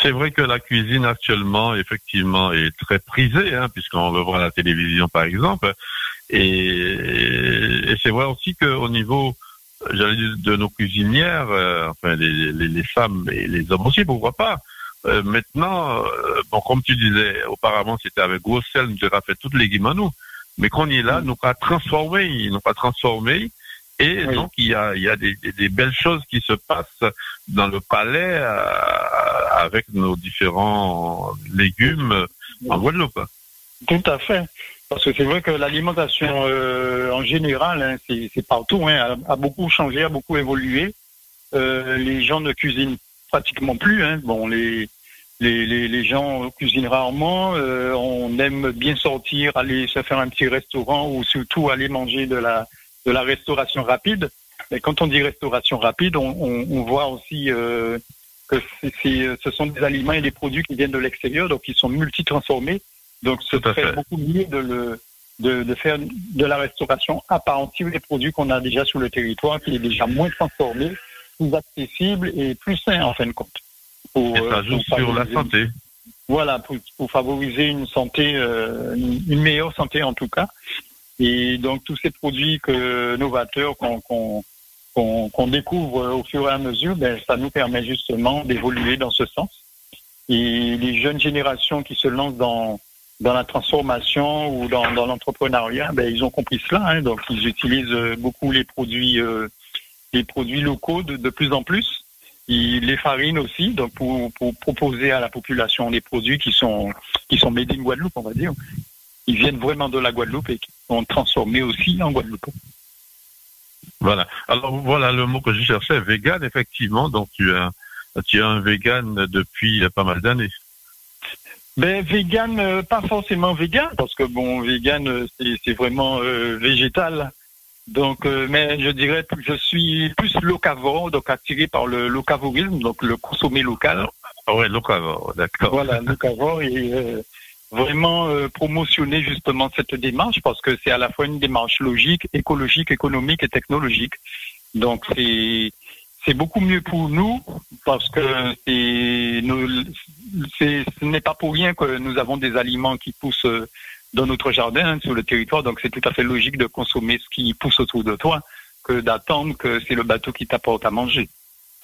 C'est vrai que la cuisine actuellement, effectivement, est très prisée, hein, puisqu'on le voit à la télévision, par exemple. Et, c'est vrai aussi qu'au niveau, j'allais dire, de nos cuisinières, euh, enfin les, les, femmes et les hommes aussi, pourquoi pas. Euh, maintenant, euh, bon, comme tu disais, auparavant, c'était avec gros sel, nous avons fait toutes les nous. Mais quand on est là, nous pas transformé, nous pas transformé. Et donc, il y a, il y a des, des, belles choses qui se passent dans le palais avec nos différents légumes en Guadeloupe. Tout à fait. Parce que c'est vrai que l'alimentation euh, en général, hein, c'est partout, hein, a, beaucoup changé, a beaucoup évolué. Euh, les gens ne cuisinent pratiquement plus. Hein. Bon, les, les, les, gens cuisinent rarement. Euh, on aime bien sortir, aller se faire un petit restaurant ou surtout aller manger de la, de la restauration rapide. Mais quand on dit restauration rapide, on, on, on voit aussi euh, que ce sont des aliments et des produits qui viennent de l'extérieur, donc ils sont multi-transformés. Donc ce serait beaucoup mieux de, le, de, de, faire de la restauration à partir des produits qu'on a déjà sur le territoire, qui est déjà moins transformé, plus accessible et plus sain en fin de compte. Pour, et ça euh, joue sur la santé. Voilà, pour, pour, favoriser une santé, euh, une meilleure santé en tout cas. Et donc tous ces produits novateurs qu'on découvre au fur et à mesure, ben, ça nous permet justement d'évoluer dans ce sens. Et les jeunes générations qui se lancent dans, la transformation ou dans, l'entrepreneuriat, ben, ils ont compris cela. Hein, donc ils utilisent beaucoup les produits, euh, les produits locaux de, plus en plus. Ils les farines aussi, donc pour, pour proposer à la population des produits qui sont qui sont made in Guadeloupe, on va dire. Ils viennent vraiment de la Guadeloupe et qui sont transformés aussi en Guadeloupe. Voilà. Alors voilà le mot que je cherchais, vegan, effectivement. Donc tu es un, tu es un vegan depuis pas mal d'années. Ben vegan, euh, pas forcément vegan, parce que bon, vegan euh, c'est vraiment euh, végétal. Donc, mais je dirais que je suis plus locavore, donc attiré par le locavorisme, donc le consommer local. Ah ouais, locavore, d'accord. Voilà, locavore et vraiment euh, promotionner justement cette démarche parce que c'est à la fois une démarche logique, écologique, économique et technologique. Donc c'est c'est beaucoup mieux pour nous parce que c'est ce n'est pas pour rien que nous avons des aliments qui poussent dans notre jardin, hein, sur le territoire. Donc c'est tout à fait logique de consommer ce qui pousse autour de toi que d'attendre que c'est le bateau qui t'apporte à manger.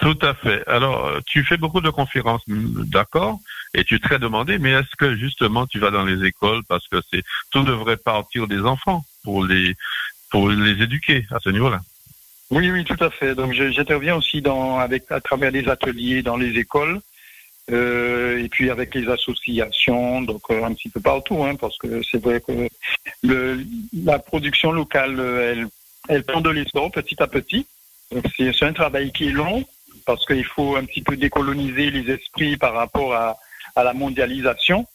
Tout à fait. Alors, euh, tu fais beaucoup de conférences, d'accord, et tu es très demandé, mais est-ce que justement tu vas dans les écoles parce que c'est tout devrait partir des enfants pour les pour les éduquer à ce niveau-là? Oui, oui, tout à fait. Donc, j'interviens aussi dans avec à travers des ateliers dans les écoles. Euh, et puis avec les associations, donc euh, un petit peu partout, hein, parce que c'est vrai que le, la production locale, elle, elle prend de l'essor petit à petit. C'est un travail qui est long, parce qu'il faut un petit peu décoloniser les esprits par rapport à, à la mondialisation.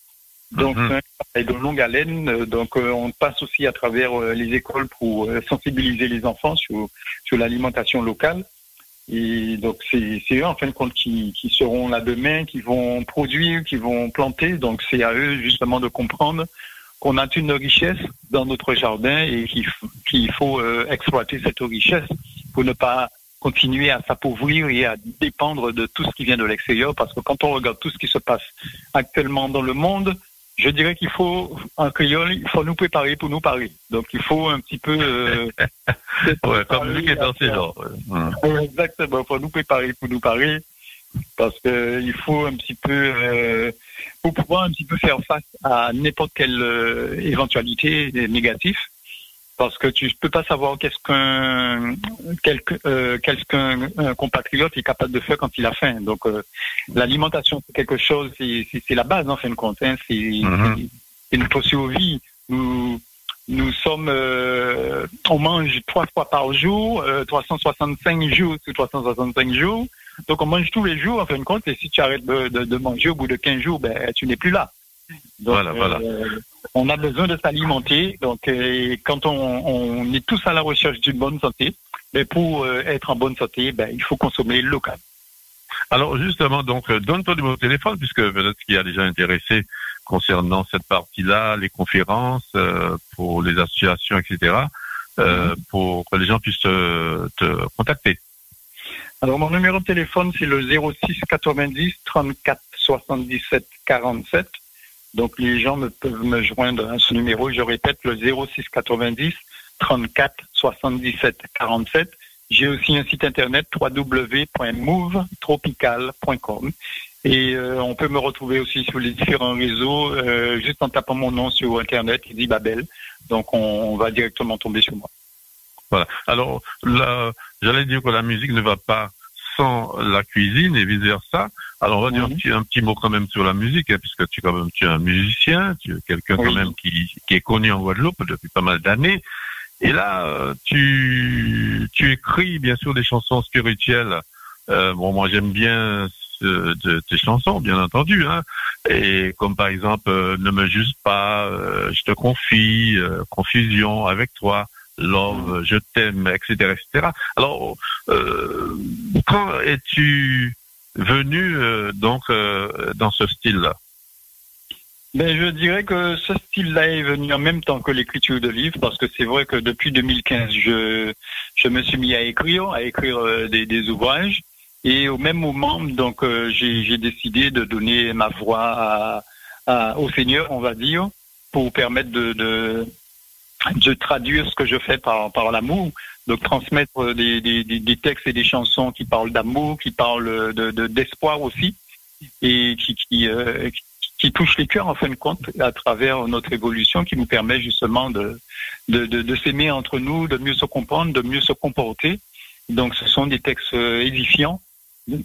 Donc, mhm. c'est de longue haleine. Donc, euh, on passe aussi à travers euh, les écoles pour euh, sensibiliser les enfants sur, sur l'alimentation locale. Et donc, c'est eux, en fin de compte, qui, qui seront là demain, qui vont produire, qui vont planter. Donc, c'est à eux, justement, de comprendre qu'on a une richesse dans notre jardin et qu'il faut exploiter cette richesse pour ne pas continuer à s'appauvrir et à dépendre de tout ce qui vient de l'extérieur, parce que quand on regarde tout ce qui se passe actuellement dans le monde, je dirais qu'il faut, en créole, il faut nous préparer pour nous parler. Donc il faut un petit peu... Euh, ouais, comme lui qui est dans ces genres. Exactement, il faut nous préparer pour nous parler, parce que il faut un petit peu... Euh, pour pouvoir un petit peu faire face à n'importe quelle euh, éventualité négative, parce que tu peux pas savoir qu'est-ce qu'un euh, qu'est-ce qu'un compatriote est capable de faire quand il a faim. Donc euh, l'alimentation c'est quelque chose, c'est la base en fin de compte. Hein. C'est notre survie. Nous nous sommes, euh, on mange trois fois par jour, 365 jours sur 365 jours. Donc on mange tous les jours en fin de compte. Et si tu arrêtes de, de, de manger au bout de 15 jours, ben tu n'es plus là. voilà, voilà. On a besoin de s'alimenter. Donc, euh, quand on, est tous à la recherche d'une bonne santé, mais pour euh, être en bonne santé, ben, il faut consommer local. Alors justement, donc euh, donne-toi mon téléphone puisque peut-être qu'il y a déjà intéressé concernant cette partie-là, les conférences pour les associations, etc. euh, pour que les gens puissent te, te contacter. Alors, mon numéro de téléphone, c'est le 06 90 34 77 47. Donc, les gens me, peuvent me joindre à ce numéro. Je répète, le 06 90 34 77 47. J'ai aussi un site internet www.movetropical.com et euh, on peut me retrouver aussi sur les différents réseaux euh, juste en tapant mon nom sur internet, il dit Babel. Donc on, on va directement tomber sur moi. Voilà. Alors, j'allais dire que la musique ne va pas sans la cuisine et vice versa. Alors, on va dire un, Mhm. petit, un petit mot quand même sur la musique, hein, puisque tu, quand même, tu es un musicien, tu es quelqu'un quand Oui. même qui, qui est connu en Guadeloupe depuis pas mal d'années. Et là, euh, tu, tu écris bien sûr des chansons spirituelles. Euh, bon, moi j'aime bien ce- de- tes chansons, bien entendu. Hein. Et comme par exemple, euh, ne me juge pas, euh, je te confie, euh, confusion avec toi, love, je t'aime, etc., etc. Alors, euh, quand es-tu venu euh, donc euh, dans ce style-là? Ben, je dirais que ce style-là est venu en même temps que l'écriture de livres, parce que c'est vrai que depuis 2015, je, je me suis mis à écrire, à écrire des, des ouvrages, et au même moment, donc, j'ai décidé de donner ma voix à, au Seigneur, on va dire, pour permettre de, de traduire ce que je fais par, par l'amour, donc transmettre des, des, des, textes et des chansons qui parlent d'amour, qui parlent de de- d'espoir aussi, et qui, qui, euh, qui touche les cœurs en fin de compte à travers notre évolution qui nous permet justement de, de, de, de s'aimer entre nous, de mieux se comprendre, de mieux se comporter. Donc ce sont des textes édifiants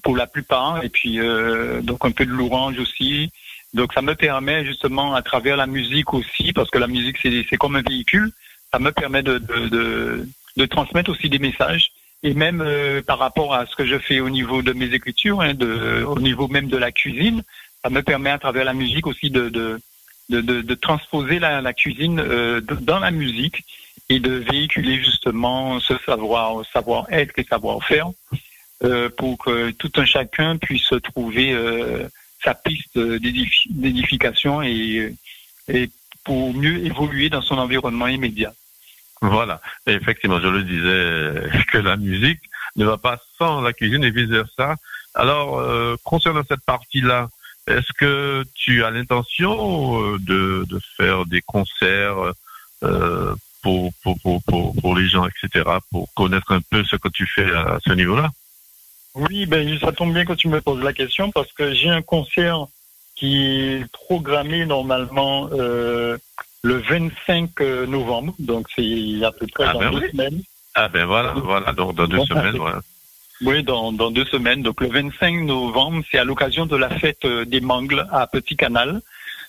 pour la plupart et puis euh, donc un peu de louange aussi. Donc ça me permet justement à travers la musique aussi parce que la musique c'est comme un véhicule, ça me permet de, de, de, de transmettre aussi des messages. Et même euh, par rapport à ce que je fais au niveau de mes écritures, hein, de, au niveau même de la cuisine, ça me permet à travers la musique aussi de, de, de, de, transposer la, cuisine euh, dans la musique et de véhiculer justement ce savoir, savoir-être et savoir-faire euh, pour que tout un chacun puisse trouver euh, sa piste d'édifi- d'édification et, et pour mieux évoluer dans son environnement immédiat. Voilà. Et effectivement, je le disais que la musique ne va pas sans la cuisine et vice versa. Alors, euh, concernant cette partie-là, est-ce que tu as l'intention euh, de, de faire des concerts euh, pour, pour, pour, pour les gens, etc., pour connaître un peu ce que tu fais à ce niveau-là? Oui, ben ça tombe bien que tu me poses la question parce que j'ai un concert qui est programmé normalement euh, le 25 novembre, donc c'est à peu près Ah dans ben deux oui. semaines. Ah ben voilà, voilà, donc dans deux Bon, semaines, voilà. Oui, dans, dans deux semaines. Donc le 25 novembre, c'est à l'occasion de la fête euh, des Mangles à Petit Canal.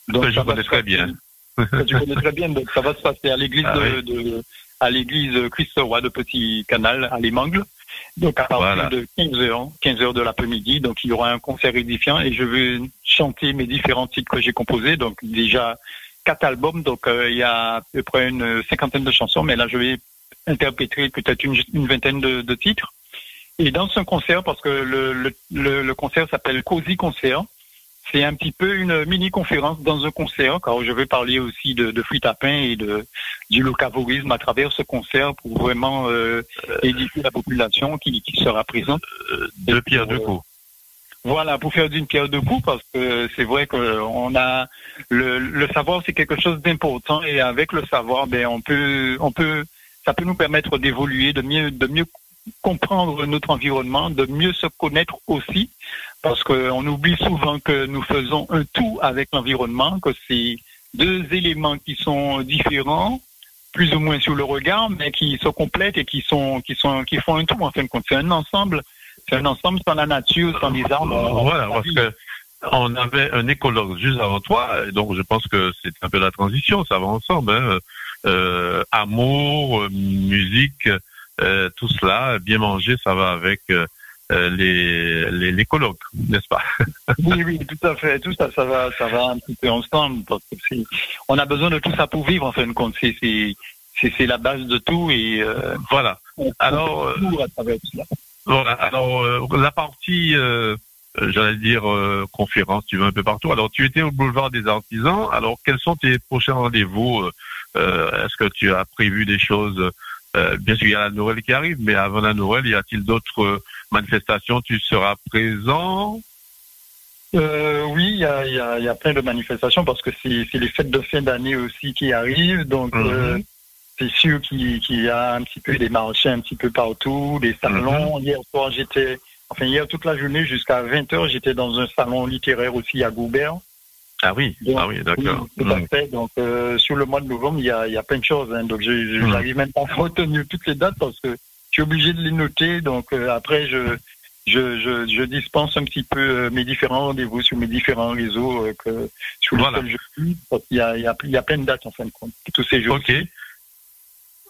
Donc Que je ça va connais très bien. que tu connais très bien. Donc ça va se passer à l'église Ah de, de- à l'église Christ Roi de Petit Canal à Les Mangles. Donc à partir Voilà. de 15 heures, 15 heures de l'après-midi. Donc il y aura un concert édifiant et je vais chanter mes différents titres que j'ai composés. Donc déjà quatre albums. Donc euh, il y a à peu près une cinquantaine de chansons, mais là je vais interpréter peut-être une, une vingtaine de, de titres. Et dans ce concert, parce que le, le, le, le concert s'appelle Cozy Concert, c'est un petit peu une mini-conférence dans un concert, car je vais parler aussi de, de fruits à pain et de, du locavorisme à travers ce concert pour vraiment euh, édifier la population qui, qui sera présente. Deux pierres deux coups. Voilà, pour faire d'une pierre deux coups, parce que c'est vrai que on a le, le savoir, c'est quelque chose d'important, et avec le savoir, ben on peut, on peut, ça peut nous permettre d'évoluer, de mieux, de mieux comprendre notre environnement, de mieux se connaître aussi, parce qu'on oublie souvent que nous faisons un tout avec l'environnement, que c'est deux éléments qui sont différents, plus ou moins sur le regard, mais qui se complètent et qui sont, qui sont, qui font un tout en fin de compte. C'est un ensemble. C'est un ensemble sans la nature, sans les arbres. Voilà, parce que on avait un écologue juste avant toi, donc je pense que c'est un peu la transition, ça va ensemble. Hein. Euh, amour, euh, musique, euh, tout cela, bien manger, ça va avec euh, les, les, les colloques, n'est-ce pas? Oui, oui, tout à fait. Tout ça, ça va, ça va un petit peu ensemble. Parce que c'est, on a besoin de tout ça pour vivre, en fin de compte. C'est, c'est, la base de tout et euh, Voilà. Alors, euh, on peut tout à travers tout cela. Voilà. Alors euh, la partie, euh, euh, j'allais dire euh, conférence, tu vas un peu partout. Alors tu étais au boulevard des Artisans. Alors quels sont tes prochains rendez-vous euh, euh, Est-ce que tu as prévu des choses? Euh, bien sûr, il y a la Noël qui arrive, mais avant la Noël, y a-t-il d'autres manifestations Tu seras présent euh, oui, il y a, y, a, y a, plein de manifestations parce que c'est les fêtes de fin d'année aussi qui arrivent. Donc, Mhm. euh, c'est sûr qu'il y a un petit peu des marchés un petit peu partout, des salons. Hier soir, j'étais, enfin, hier toute la journée jusqu'à 20h, j'étais dans un salon littéraire aussi à Goubert. Ah oui, Donc, ah oui, d'accord. Oui, tout à Mm. fait. Donc, euh, sur le mois de novembre, il y a, il y a plein de choses. Hein. Donc, je Mhm. j'arrive même pas à retenir toutes les dates parce que suis obligé de les noter. Donc, euh, après, je, je, je, je dispense un petit peu euh, mes différents rendez-vous sur mes différents réseaux euh, que, sur Voilà. lesquels je suis. Qu'il y a, il y, a, il y a plein de dates, en fin de compte, tous ces jours. Ok.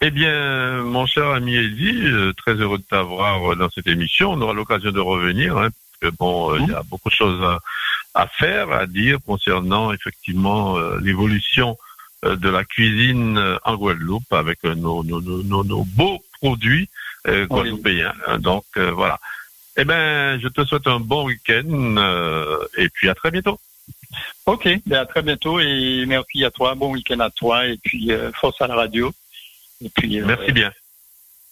Eh bien, mon cher ami euh, très heureux de t'avoir dans cette émission. On aura l'occasion de revenir. Hein, parce que bon, il y a beaucoup de choses à, à faire, à dire concernant effectivement euh, l'évolution euh, de la cuisine en Guadeloupe avec euh, nos, nos, nos, nos beaux produits euh, guadeloupéens. Donc euh, voilà. Eh bien, je te souhaite un bon week-end euh, et puis à très bientôt. Ok, ben à très bientôt et merci à toi. Bon week-end à toi et puis euh, force à la radio. Et puis, euh, Merci bien.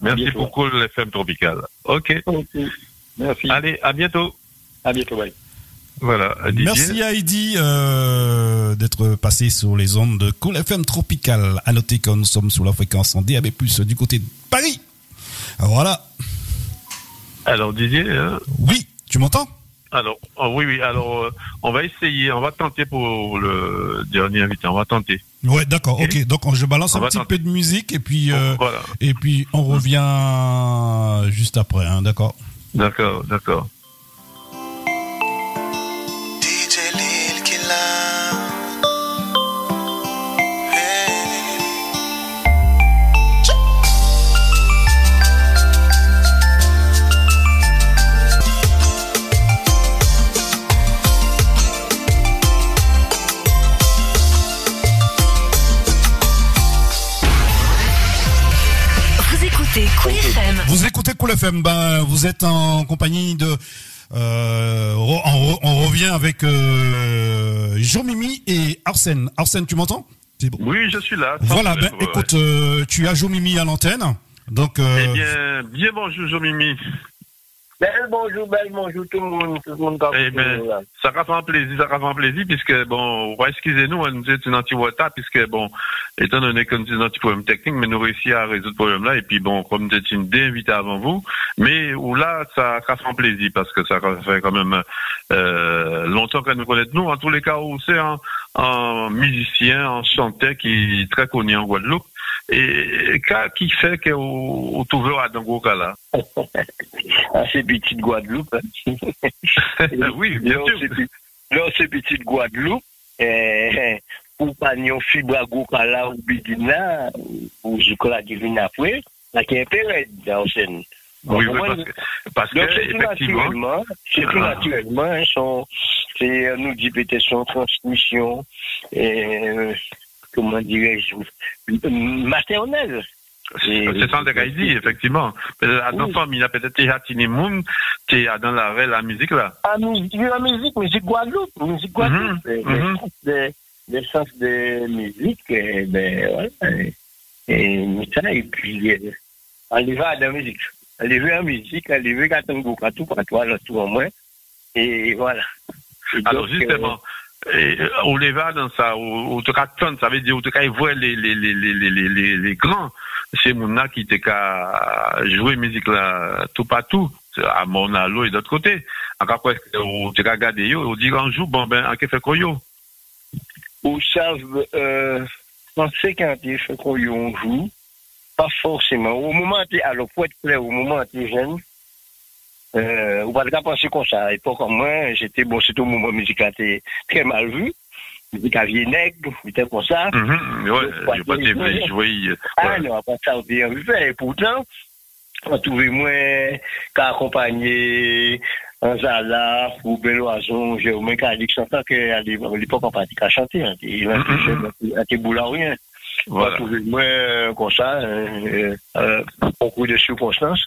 Merci bientôt. pour Cool FM Tropical. Ok. ok. Merci. Allez, à bientôt. À bientôt. Bye. Voilà. Didier. Merci à Heidi euh, d'être passé sur les ondes de Cool FM Tropical. À noter que nous sommes sur la fréquence en DAB+, du côté de Paris. Voilà. Alors Didier, hein, Oui, tu m'entends? Alors oh, oui oui, alors euh, on va essayer, on va tenter pour le dernier invité, on va tenter. Ouais, d'accord. Ok. Donc je balance On un petit tenter. peu de musique et puis euh, Voilà. et puis on revient juste après. Hein, d'accord? D'accord, d'accord. Cool FM. Ben, vous êtes en compagnie de. Euh, on, re- on revient avec euh, Jean-Mimi et Arsène. Arsène, tu m'entends? Bon. Oui, je suis là. Voilà, ben, écoute, euh, tu as Jean-Mimi à l'antenne. Donc, euh, Eh bien, bien bonjour Jean-Mimi. Belle bonjour, belle bonjour tout le monde, tout le monde dans Eh le ben, ça va faire plaisir, ça va faire plaisir, puisque, bon, excusez-nous, nous étions un petit retard, puisque, bon, étant donné que nous avons un petit problème technique, mais nous réussissons à résoudre ce problème-là, et puis, bon, comme nous étions deux invités avant vous, mais où là, ça, ça fait plaisir, parce que ça fait quand même euh, longtemps que nous connaissons, nous, en tous les cas, c'est un, un musicien, un chanteur qui est très connu en Guadeloupe, et qu'est-ce qui fait que vous trouvez à dans gros cas là? Ah, c'est petite Guadeloupe. Oui, bien sûr. c'est pe- Là, c'est petite Guadeloupe. Pour pas n'y fibre à Goukala ou Bidina, ou Jukola Divine après, là, qui est un peu raide dans la scène. Oui, parce que, que c'est tout effectivement, naturellement, c'est tout Ah. naturellement, hein, c'est, euh, nous dit peut-être son transmission, euh, comment dirais-je, maternelle. c'est ça dit, effectivement. À Oui. il a peut-être déjà tini moun, qui est dans la la musique là. Ah, musique, la musique, musique Guadeloupe, musique Guadeloupe, Mhm, euh, mhm. le sens de, le sens de musique, euh, ben, voilà, et, et ça, et puis, euh, aller voir dans la musique, aller voir la musique, voir Katango, Katou, Katou, alors tout au moins, et voilà. Et Alors donc, euh, justement, et, euh, au Léva dans ça, au, au Toka Ton, ça veut dire au Toka, il voit les, les, les, les, les, les, les, les grands. C'est Mouna qui était qu'à jouer musique là, tout partout, à Monalo et d'autre côté. Encore quoi, au Toka regarder yo, au dit un jour, bon ben, en fait quoi yo? Ou savent, euh, penser tu fait qu'on on joue, pas forcément. Au moment t'es- alors pour être clair, au moment où tu es jeune, euh, ou pas de penser comme ça. À l'époque, moi, j'étais, bon, c'était au moment musical, t'es très mal vu. À vieux nègre, c'était comme ça. Mhm, ouais, je pas te jouer, Ah ouais. non, après ça, on bien vu. Et pourtant, on a trouvé moins qu'à accompagner un Zala ou Beloison, j'ai au moins qu'à dire que qu'à l'époque, on pratique à chanter. Il a été boula rien. Voilà. Pour moi, euh, comme ça, euh, euh, beaucoup de circonstances,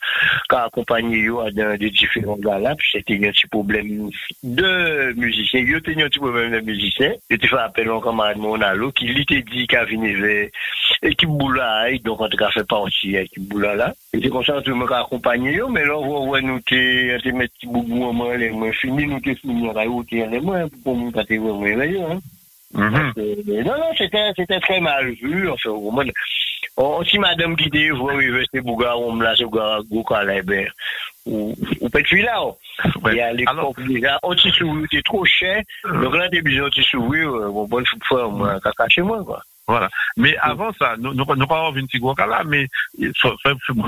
accompagné dans des différents galas, puis c'était un petit problème de musiciens. Yo tenu un petit problème de musiciens. Te fait appel à un camarade Monalo, qui lui t'a dit qu'il a venu vers équipe Boula, donc en tout cas fait partie de l'équipe Boula là. Et c'est comme ça tout le monde a accompagné mais là, on voit nous t'es mettre petit boubou en main, les mains fini, nous t'es fini, on a eu les mains, pour nous, vraiment Euh, non, non, c'était, c'était très mal vu. Enfin, au moins, on, si madame qui dit, vous arrivez, c'est Bouga, on me l'a, ou, ou peut-être là, oh. À Alors, l'époque, déjà, on t'y trop cher. Donc là, t'es de t'y euh, bon, bonne fois, moi, caca chez moi, quoi. Voilà. Mais avant ça, nous nous nous pas une petite là, mais il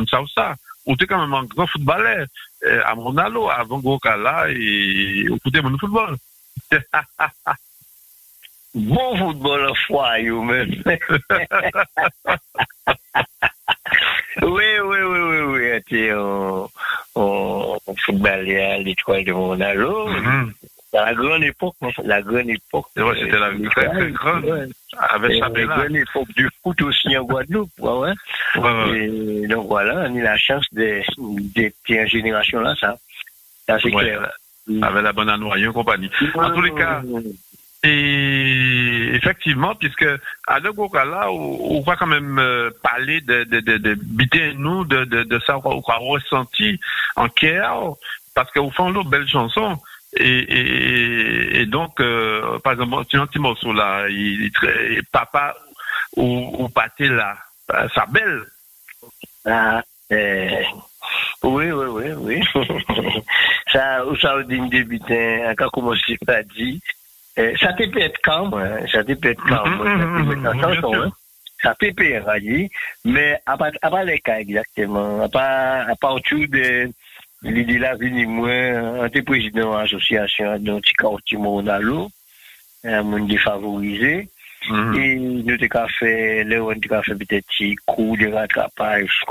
ça ou ça. On était quand même un grand footballeur euh, à Monalo avant Gokala et de mon football. Bon football en foyer, même. oui, oui, oui, oui, oui. T'es en, footballeur à l'étoile de Monalo. Mhm. Dans la grande époque, la grande époque. Ouais, c'était la très, très grande. ouais. Avec ça, la grande époque du foot aussi en Guadeloupe, ouais, ouais. Et donc voilà, on a la chance d'être en génération là, ça. Ça, c'est clair. Avec la bonne noyau et compagnie. En tous les cas, Et effectivement, puisque à Le Gokala, on, on va quand même euh, parler de, de, de, de biter nous, de, de, de ça qu'on a ressenti en cœur, parce qu'au fond, l'autre belle chanson. Et, et, donc, euh, par exemple, c'est un petit morceau là, il, il papa ou, ou pâté là, euh, ça belle. Ah, euh, oui, oui, oui, oui. ça, ça, d'une débutant, encore comme je pas dit, ça peut être calme, hein, ça peut être calme, Mhm, ça peut être mhm, bien chanson, sûr. hein. Ça peut être rallié, mais à part, à part les cas exactement, à part, à partir de l'idée là, venu moi, en tant président de l'association quartier Monalo, un monde défavorisé, et nous avons fait, là, on a fait peut-être petit coup de rattrapage,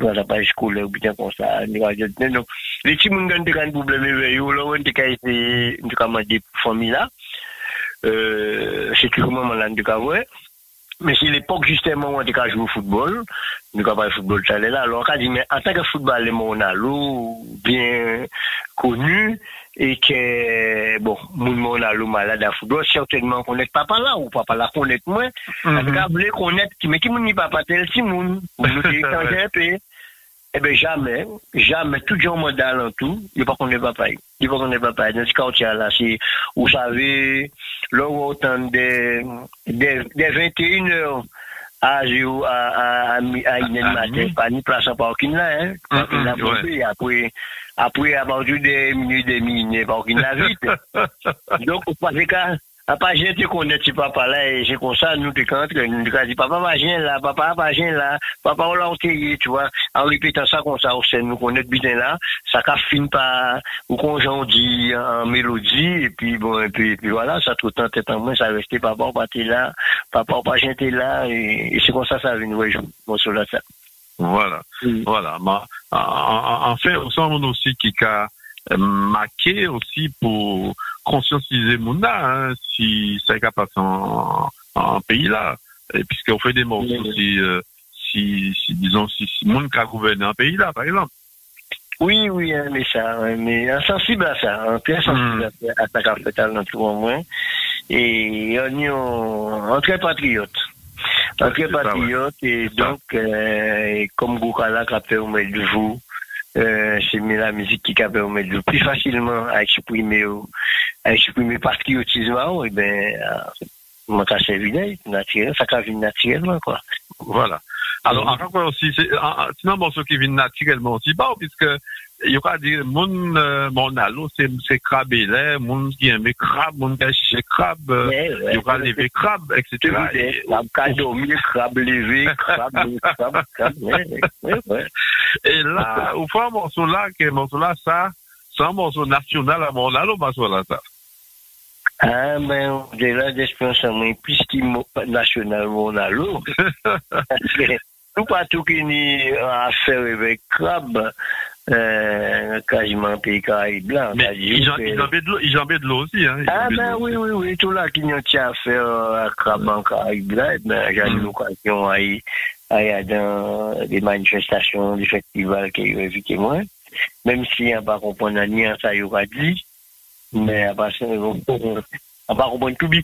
rattrapage scolaire, bien comme ça. non. Les petits gens qui ont un problème avec eux, là, on a essayé, nous avons des familles là. Euh, c'est on a dit, ouais. Mais c'est l'époque justement où on a joué au football. Nous avons football, ça là. Alors, on a dit, mais en tant que footballeur, on a l'eau bien connu, et que, bon, mon l'eau malade à football, certainement connaître papa là, ou papa là connaître moi. En tout cas, voulez connaître, qui, mais qui moun ni papa tel, si moun, nous peu. Eh ben, jamais, jamais, tout gens modèle en tout, il pas qu'on est papa. Il pas qu'on est papa. Dans ce quartier là, c'est, vous savez, là où autant des, des, des 21 heures à, zéro- à, à, à, à une du matin, pas ni place en parking là, hein. Mhm, Parking là, ouais. après, après, à partir des minutes, des minutes, parking là vite. Donc, parce que, à part j'ai te connaître ce papa là, et c'est comme ça, nous, te quand, nous, te dit, papa, va gêner là, papa, va gêner là, papa, on l'a enterré, tu vois, en répétant ça comme ça, au sein, nous connaître bien là, ça qu'a fini par, ou qu'on j'en dit en mélodie, et puis bon, et puis, et puis voilà, ça tout le temps, tête en moins, ça restait, papa, papa, t'es là, papa, papa, j'étais là, et, et c'est comme ça, ça vient, ouais, je, bon, sur ça. Voilà. Mm. Voilà. Ma- en- en- Enfin, on sent aussi qui a euh, marqué aussi pour conscientiser Mouna, hein, si ça est capable en, en pays là, et puisqu'on fait des morceaux Oui. si, euh, si, si, disons, si, si monde qui a gouverné un pays là, par exemple. Oui, oui, hein, mais ça, ouais, mais insensible à ça, hein, très sensible à, à ta capitale dans tout le monde. Et on est en, très patriote. En très patriote, et donc, euh, et comme Goukala qui a permis de vous, euh, c'est la musique qui a permis de plus facilement à exprimer, à exprimer patriotisme, et ben, ça c'est évident, naturel, ça a venu naturellement, quoi. Voilà. Alors, encore aussi, c'est, en- sinon, bon, ce qui vient naturellement aussi, bon, puisque, yo ka di moun euh, moun alo se krab elè, moun ki eme krab, moun ki achiche krab, euh, yo ka leve krab, etc. Krab ka domi, krab leve, krab, krab, krab, e la, ou fwa monsou la ke monsou la sa, san monsou nasyonal a moun alo monsou la sa. Ha, men, ou de la despensan mwen, pis ki nasyonal moun alo, tout patou ki ni a fèr evek krab, euh, quasiment pays Caraïbes là. Mais ils l'eau, ils jambaient de l'eau aussi, hein. Ah ben oui, oui, oui, tout là qui nous tient à faire euh, à Craban Caraïbes eh ben, j'ai eu Mm. l'occasion à y dans des manifestations, des festivals qui ont invité moi. Même si on pas comprendre ni ça y aura dit, mais à part ça, on pas comprendre tout bien,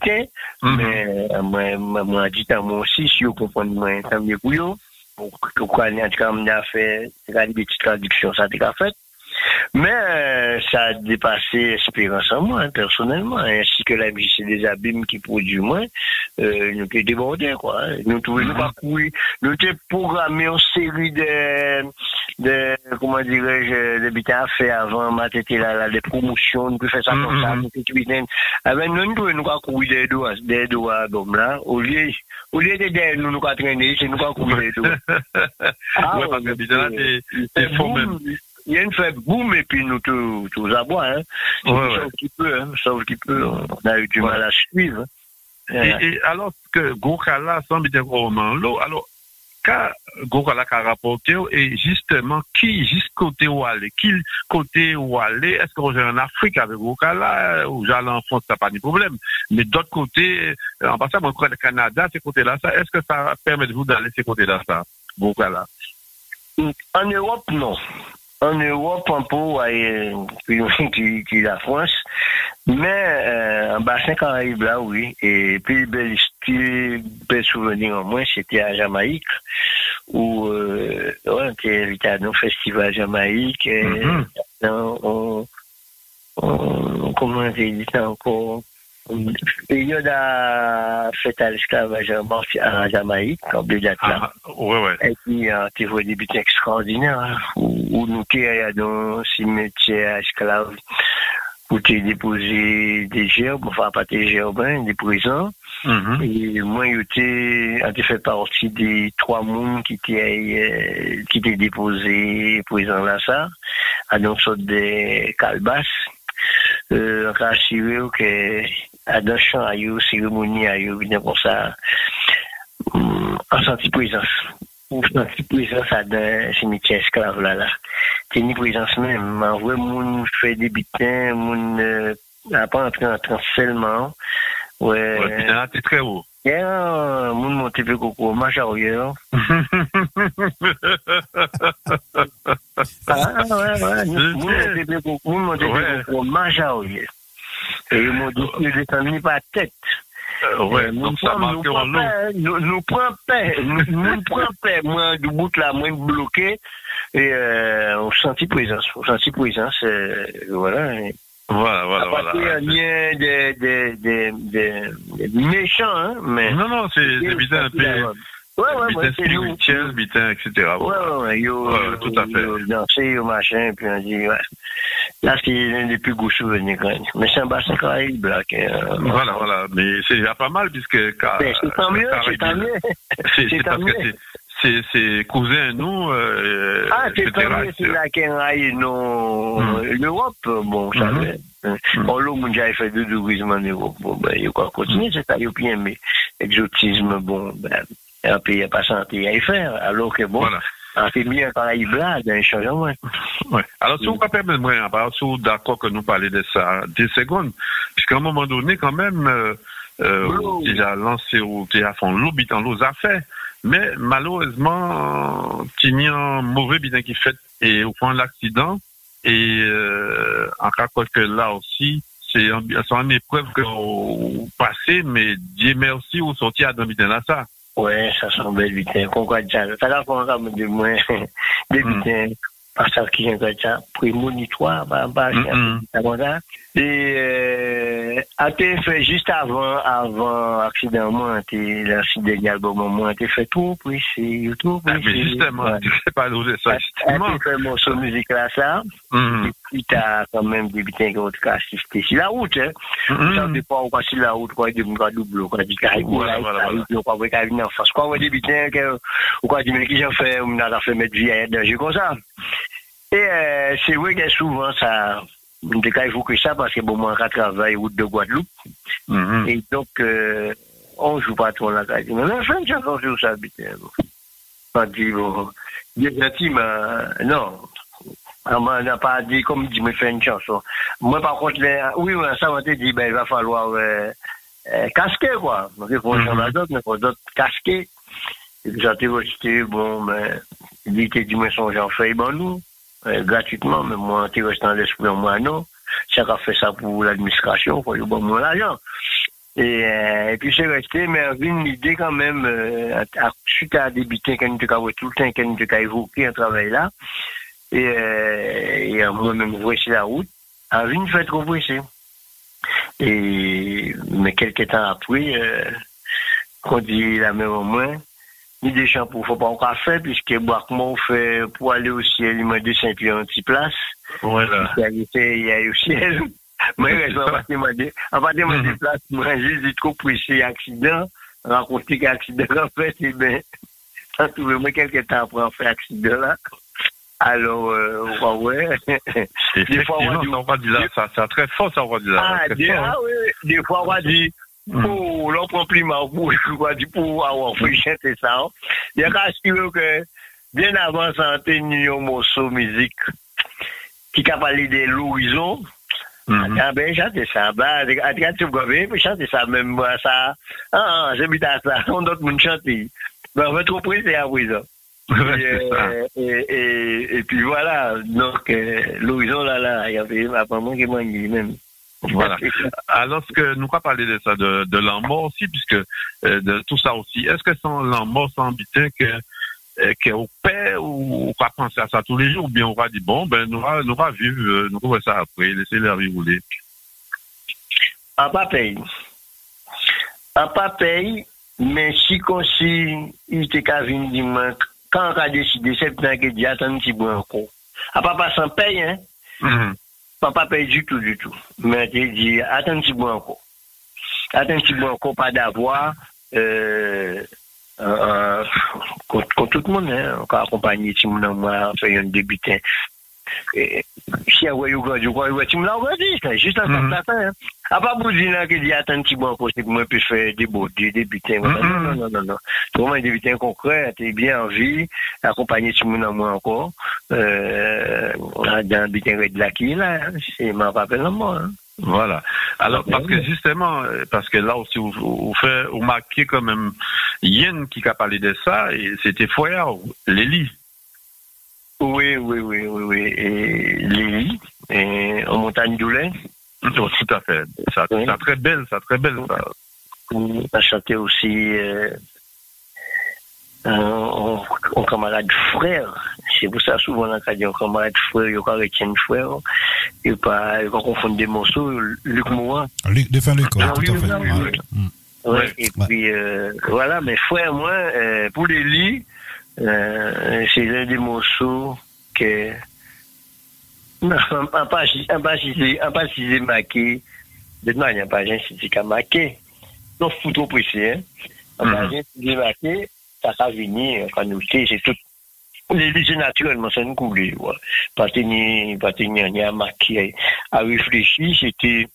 mais euh, moi, moi, dit à moi aussi, si vous comprenez moi, ça me pour pou kwa ni an ti kam ni a fe, te ka li beti tradiksyon sa te ka fet, Mais euh, ça a dépassé l'espérance en moi, hein, personnellement, ainsi que la vie, c'est des abîmes qui produisent moins. Euh, nous étions débordés, quoi. hein. Nous trouvions Mhm. pas courir. Nous étions programmés en série de, de comment dirais-je, bêtises à faire avant, ma tête là, là, des promotions, nous faire ça comme ça, Mhm. nous week-end. Avec nous, nous nous pas courir des doigts, des doigts, comme là. Au lieu, au lieu de derrière nous, nous pas traîner, c'est nous pas courir des doigts. Ah, ouais, parce que Abidjan, là, c'est- c'est c'est faux même. Il y a une fait boum et puis nous tous tous à. Hein. C'est Ouais, ouais. Sauf qu'il peut, hein. sauf qu'il peut. On a eu du Ouais. mal à suivre. Et, Euh, et alors que Gokala semble vraiment l'eau, alors, quand Gokala a rapporté, et justement, qui, juste côté où aller, qui côté où aller, est-ce vous êtes en Afrique avec Gokala, ou j'allais en France, ça pas de problème. Mais d'autre côté, euh, en passant, crois le Canada, ces côtés-là, ça, est-ce que ça permet de vous d'aller ces côtés-là, ça, Gokala? En Europe, non. En Europe, un peu, ouais, puis, la France. Mais euh, en bassin Caraïbe, là, oui. Et puis, bel, bel souvenir en moins, c'était à Jamaïque, où euh, on était invité à nos festivals Jamaïque. Et, Mhm. on, on, comment dit ça encore période à fête à l'esclavage en Jamaïque, en bleu d'Atlas. Ah, ouais, ouais. Et puis, euh, tu vois des buts extraordinaires, hein, où, où nous étions dans un cimetière esclaves, où tu déposé des gerbes, enfin pas des gerbes, hein, des prisons. Mhm. Et moi, j'étais, fait partie des trois mondes qui étaient, euh, qui étaient déposés prison là, ça, à une sorte de calbas. Euh, que, dans champ, à une cérémonie, à une, bien comme ça, en senti présence. En senti présence à dans cimetière esclave là, là. C'est une présence même. En vrai, moun fait des bitins, moun, euh, a pas entré en transe seulement. Ouais. Ouais, puis là, t'es très haut. Yeah, moun monte pe koko, marche arrière. Ah, ouais, ouais. Moun monte pe koko, monte pe Et ils m'ont dit, ne descendez pas tête. Euh, ouais, nous donc ça prenons- marque nous en Nous nous prenons paix. Nous nous prenons paix. Moi, du bout là, moi, bloqué. Et euh, on sentit présence. On sentit présence. euh, voilà. Et Voilà, voilà, voilà. rien des des des des méchants, hein, mais. Non, non, c'est bien un peu. Ouais, ouais, ouais, c'est nous. spirituel, bitin, etc. Ouais, ouais, ouais, yo, Ouais, yo, tout à fait. yo danser, yo machin, puis on dit, ouais. Là, c'est l'un des plus beaux souvenirs quand même. Mais c'est un bassin caraïbe, là, que, euh, Voilà, voilà. Mais c'est déjà pas mal puisque. car- Ben, c'est tant mieux, c'est tant mieux. C'est parce que mieux. c'est- c'est c'est cousin nous, euh, Ah, c'est tant mieux, c'est là a non, Mm. l'Europe, bon, ça fait. Mm. Bon, l'homme, on a fait deux tourisme en Europe. Bon, ben, il y a quoi continuer, c'est ça, il y a bien, mais exotisme, bon, ben, un pays n'a pas santé à y faire, alors que bon, Voilà. on fait bien quand il là, d'un changement. Ouais. Alors, si vous pouvez permettre, moi, part si vous d'accord que nous parler de ça deux secondes, puisqu'à un moment donné, quand même, euh, euh, déjà lancé au à fond l'eau, bitan l'eau a fait. Mais malheureusement, il y a un mauvais bitan qui fait et au point de l'accident. Et euh, en cas que là aussi, c'est un- une épreuve que vous passez, mais Dieu merci, vous sortez à d'un là ça. Ouais, ça? Ça va qu'on a de moins, des Mm. bitins, parce qui est comme ça, prémonitoire, bah, bah, c'est. Et, euh, a été fait juste avant, avant l'accident, moi, t'es, l'accident d'album, moi, t'es fait tout, puis c'est tout, Ah, mais c'est- justement, sais pas ça, justement. musique là, ça. Puis t'as quand même des bitins qui ont assisté sur la route, hein. Mhm. Ça quoi sur la route, quoi, de mon double, quoi, voilà. quoi, quoi, en face, quoi, des bitins, que, quoi, du mec qui j'en fait, on a fait mettre vie à danger comme ça. Et, euh, c'est vrai que souvent, ça, cas évoquer ça parce que bon, moi, je travaille route de Guadeloupe. Mhm. Et donc, euh, on joue pas trop la carte. Mais enfin, j'ai encore sur ça, bitin, bon. On dit, bon, bien gentil, mais, non. Ah, moi, on n'a pas dit, comme dit, me fait une chanson. Moi, par contre, les, oui, ça m'a dit, ben, il va falloir euh, euh, casquer, quoi. Donc, il faut mm d'autres, mais il faut d'autres casquer. Et puis, j'ai resté, bon, mais, il était du moins son j'en fais, bon, nous, euh, gratuitement, mais moi, tu restes dans l'esprit, moi, non. Ça a fait ça pour l'administration, pour le bon, moi, l'argent. Et, euh, et puis c'est resté, mais une idée quand même, euh, à, suite à débuter, quand nous tout le temps, quand nous évoqué un travail là, et, et euh, moi-même, voici la route, avait une fête repressée. Et, mais quelques temps après, euh, qu'on dit la même au moins, ni des shampoings, faut pas encore faire, puisque Boakmont fait, pour aller au ciel, il m'a dit Saint-Pierre en place. Voilà. Il y a été, il y a au ciel. Moi, je vais pas demander, en pas demander Mhm. place, moi, j'ai trop pressé accident, rencontré qu'accident, en fait, et ben, ça trouvé moi quelques temps après en fait accident là. Alors, euh. Des fois, on Effectivement, va dire- ça, on va dire c'est très fort, ça, on va dire. Ah, des, hein. ah oui, des fois, on va dire, pour plus mal pour, quoi, du pour avoir fait chanter ça. hein. Il y a qu'à assurer que, bien avant, ça tenu un morceau musique qui a parlé de l'horizon. Mhm. Ah ben, chanter ça. Bah, quand tu vois, puis chanter ça, même moi, ça. Ah, ah, j'ai mis à ça. On d'autres monde chanter. Ben, on va trop pressé après ça. Ouais, Et, euh, et, et, et puis voilà, donc euh, l'horizon là, là, il y avait maman qui m'a dit même. Voilà. Alors que nous pas parler de ça, de, de l'amour aussi, puisque euh, de tout ça aussi. Est-ce que sans l'amour, sans habitant, que euh, qu'on paie ou on va penser à ça tous les jours, ou bien on va dire bon, ben nous va, nous va vivre, nous va ça après, laisser la vie rouler. En pas paye. En pas paye, mais si comme si il était qu'à venir moi, quand on a décidé, c'est temps que dit attends un petit bout encore. À pas pas sans paye, hein. Mhm. Pas pas paye du tout, du tout. Mais tu dit attends un petit bout encore. Attends un petit bout encore, pas d'avoir, euh, euh, contre, contre tout le monde, hein. On va accompagner tout le monde, moi, fait un débutant. Si vous voyez, vous voyez, tu me l'as dit, c'est juste un Mhm. certain, hein. À pas vous dire que un petit bon que moi puisse faire des beaux, des débutants. Non, Mhm. non, non, non, non. C'est vraiment un débutant concret, t'es bien en vie, accompagner tout le monde encore, euh, dans un butin de la qui, là, c'est ma rappel en moi, hein. Voilà. Alors, Ouais, parce que justement, parce que là aussi, vous, vous, faites, vous marquez quand même Yen qui a parlé de ça, et c'était Foyard, Lélie. Oui, oui, oui, oui, oui. Et Lélie, et en montagne d'Oulin, Oh, tout à fait. Ça, Oui. ça très belle, ça très belle. Ça. on a chanté aussi, euh, un, un camarade frère. C'est pour ça souvent on a dit un camarade frère, il y a pas retien frère. Il pas, il pas confondre des morceaux. Luc Morin. Luc, de fin Luc, ouais, Ah tout oui, à fait. oui, oui, ouais. oui. Mm. Ouais, et Ouais. puis euh, voilà, mais frère, moi, euh, pour les lits, c'est l'un des morceaux que non, un pas si marqué. De non, il n'y a pas si qu'à marquer. Non, faut trop précis, hein. Un pas Mhm. si marqué, ça va venir quand nous c'est c'est tout. Les naturellement, ça nous coule. Pas tenir, pas tenir, ni à marquer, à réfléchir, c'était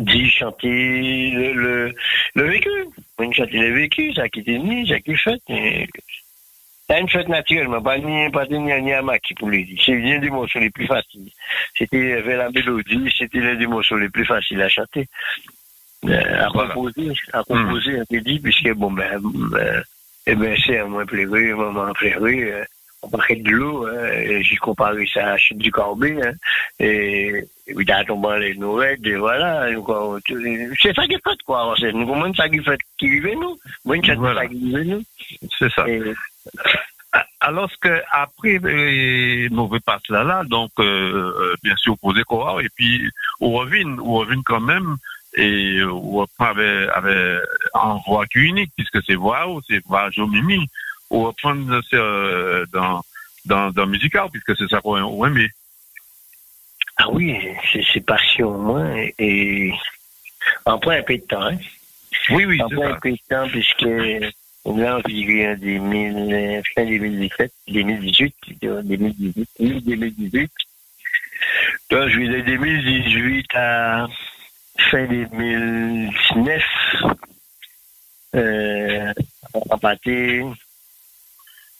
dit chanter le, le, vécu. On chanter le vécu, ça qui était ni, ça qui fait. C'est une fête naturellement, pas ni, pas ni, ni à maquis pour les dire. C'est l'un des morceaux les plus faciles. C'était vers la mélodie, c'était l'un des morceaux les plus faciles à chanter. Euh, à Voilà. composer, à composer, on peut dire, puisque bon, ben, euh, eh ben, c'est un moins pleuré, un moment pleuré, euh, on parlait de l'eau, hein, j'ai comparé ça à la chute du Corbet, hein, et, et tombé les nourrites, et voilà, c'est ça qui est fait, quoi, c'est nous, comment ça qui fait, qui vivait nous, moi, c'est ça qui vivait nous, C'est ça. et, Alors que après euh, mauvais passe là là, donc euh, euh, bien sûr poser quoi et puis on revient, on revient quand même et on reprend avec, avec en voix unique puisque c'est voix ou c'est voix Jomimi, on reprend euh, dans dans dans musical puisque c'est ça qu'on on aime. ah oui, c'est, passion, moi, et, on prend un peu de temps, hein. Oui oui On un peu de temps, puisque, on a environ 2000, euh, fin 2017, 2018, plutôt, 2018, oui, 2018. Donc, juillet 2018 à fin 2019, euh, on a pâté,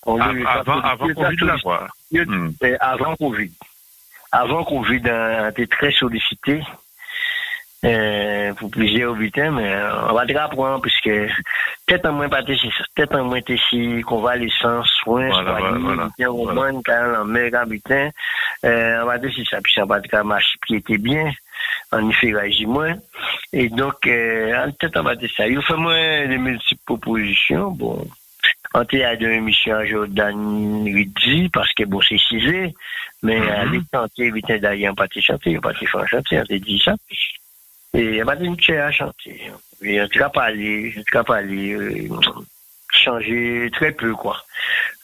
on Av- Avant avant Covid là quoi. Hmm. euh, avant Covid. avant Covid, on était très sollicité euh, pour plusieurs bulletins, mais on va te rapprendre, puisque peut-être en moins pas peut-être en moins ici, convalescence, soins, Voilà, voilà, bulletin, quand on bulletin, euh, va dire si ça, puis on va dire marche qui était bien, on y fait réagir moins. Et donc, euh, en tête, on va dire ça. Il fait moins de multiples propositions, bon. On était à deux émissions à Jordan Ridzi, parce que bon, c'est cisé, mais Mhm. à l'époque, on était d'ailleurs pas de chanter, on pas de faire chanter, on t'a dit ça. Et on m'a tout cas, pas aller, en tout cas, pas aller, euh, changer très peu, quoi.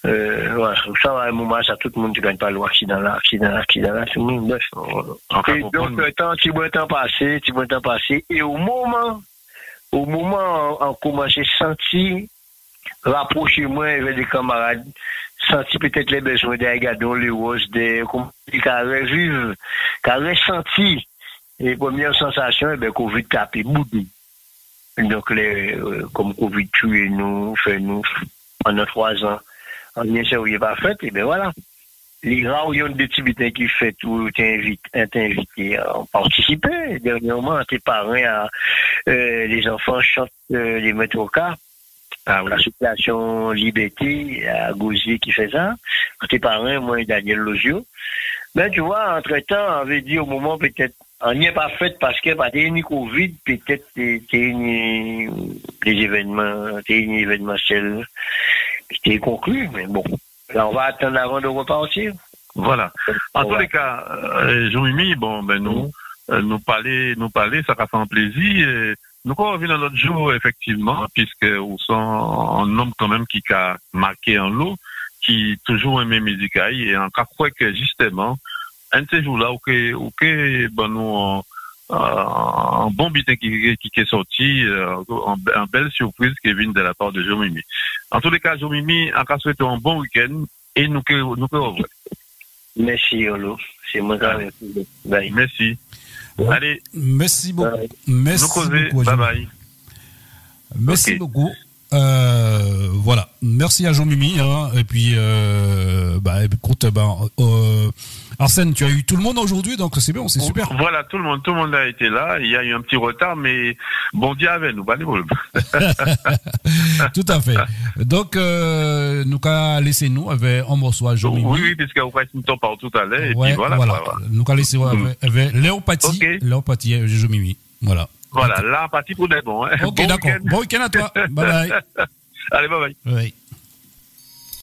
Euh, ça, à un moment, ça, tout le monde ne gagne pas l'accident là, accident là, accident là, tout le monde, bref. Enfin, Et pour donc, prendre- le temps, petit bon temps passé, petit bon temps passé, et au moment, au moment, on, on commence à sentir, rapprocher moi avec des camarades, sentir peut-être les besoins des gadons, les roses, des, comment dire, qu'à revivre, les premières sensations, eh ben, Covid tapé boudou. Donc, les, euh, comme Covid tué nous, fait nous, pendant trois ans, en bien il pas fait, et ben voilà. Les rares ont des petits bulletins qui fait tout, t'es invité, t'es invité à participer. Dernièrement, tes parents, euh, les enfants chantent euh, les mettre au cas. L'association Liberté à Gauzier qui fait ça. Tes parents, moi et Daniel Lozio. Mais tu vois, entre-temps, on avait dit au moment peut-être, on n'y est pas fait parce que pas des Covid, peut-être t'es t'es une- des événements, t'es une événementiel qui est conclu, mais bon. Là, on va attendre avant de repartir. Voilà. En tous les cas, euh, Jean-Mimi, bon, ben, nous, euh, nous parler, nous parler, ça va faire un plaisir. Et nous, on revient dans notre jour, effectivement, puisque on sent un homme quand même qui a marqué en lot, qui toujours aimé musique aïe, et en cas quoi que, justement, un de ces jours-là, ok, ok, ben, nous, un, un bon bitin qui, qui, qui est sorti, euh, un, un belle surprise qui vient de la part de Jean-Mimi. En tous les cas, en cas souhaiter un bon week-end, et nous, que, nous, que revoir. Merci, Yolo. C'est moi qui. Bye. Merci. Ouais. Allez, Merci beaucoup. Ouais. Merci beaucoup. Bye bye. Merci beaucoup. Euh, voilà. Merci à Jean-Mimi. Hein. Et puis, euh, bah, écoute, ben, euh, Arsène, tu as eu tout le monde aujourd'hui, donc c'est bien, c'est super. Voilà, tout le monde, tout le monde a été là. Il y a eu un petit retard, mais bon Dieu avec nous. Tout à fait. Donc, euh, nous qu'à laisser nous avec un morceau à Jean-Mimi. Oui, oui, puisque vous faites une temps partout à l'heure, et Ouais, puis voilà. voilà. voilà. Nous qu'à laisser avec, avec Léopathie. Ok. Léopathie, euh, Jean-Mimi. Voilà. Voilà, là, parti pour des bons. Hein. Ok, Bon d'accord. week-end. Bon week-end à toi. bye bye. Allez, bye bye. Oui.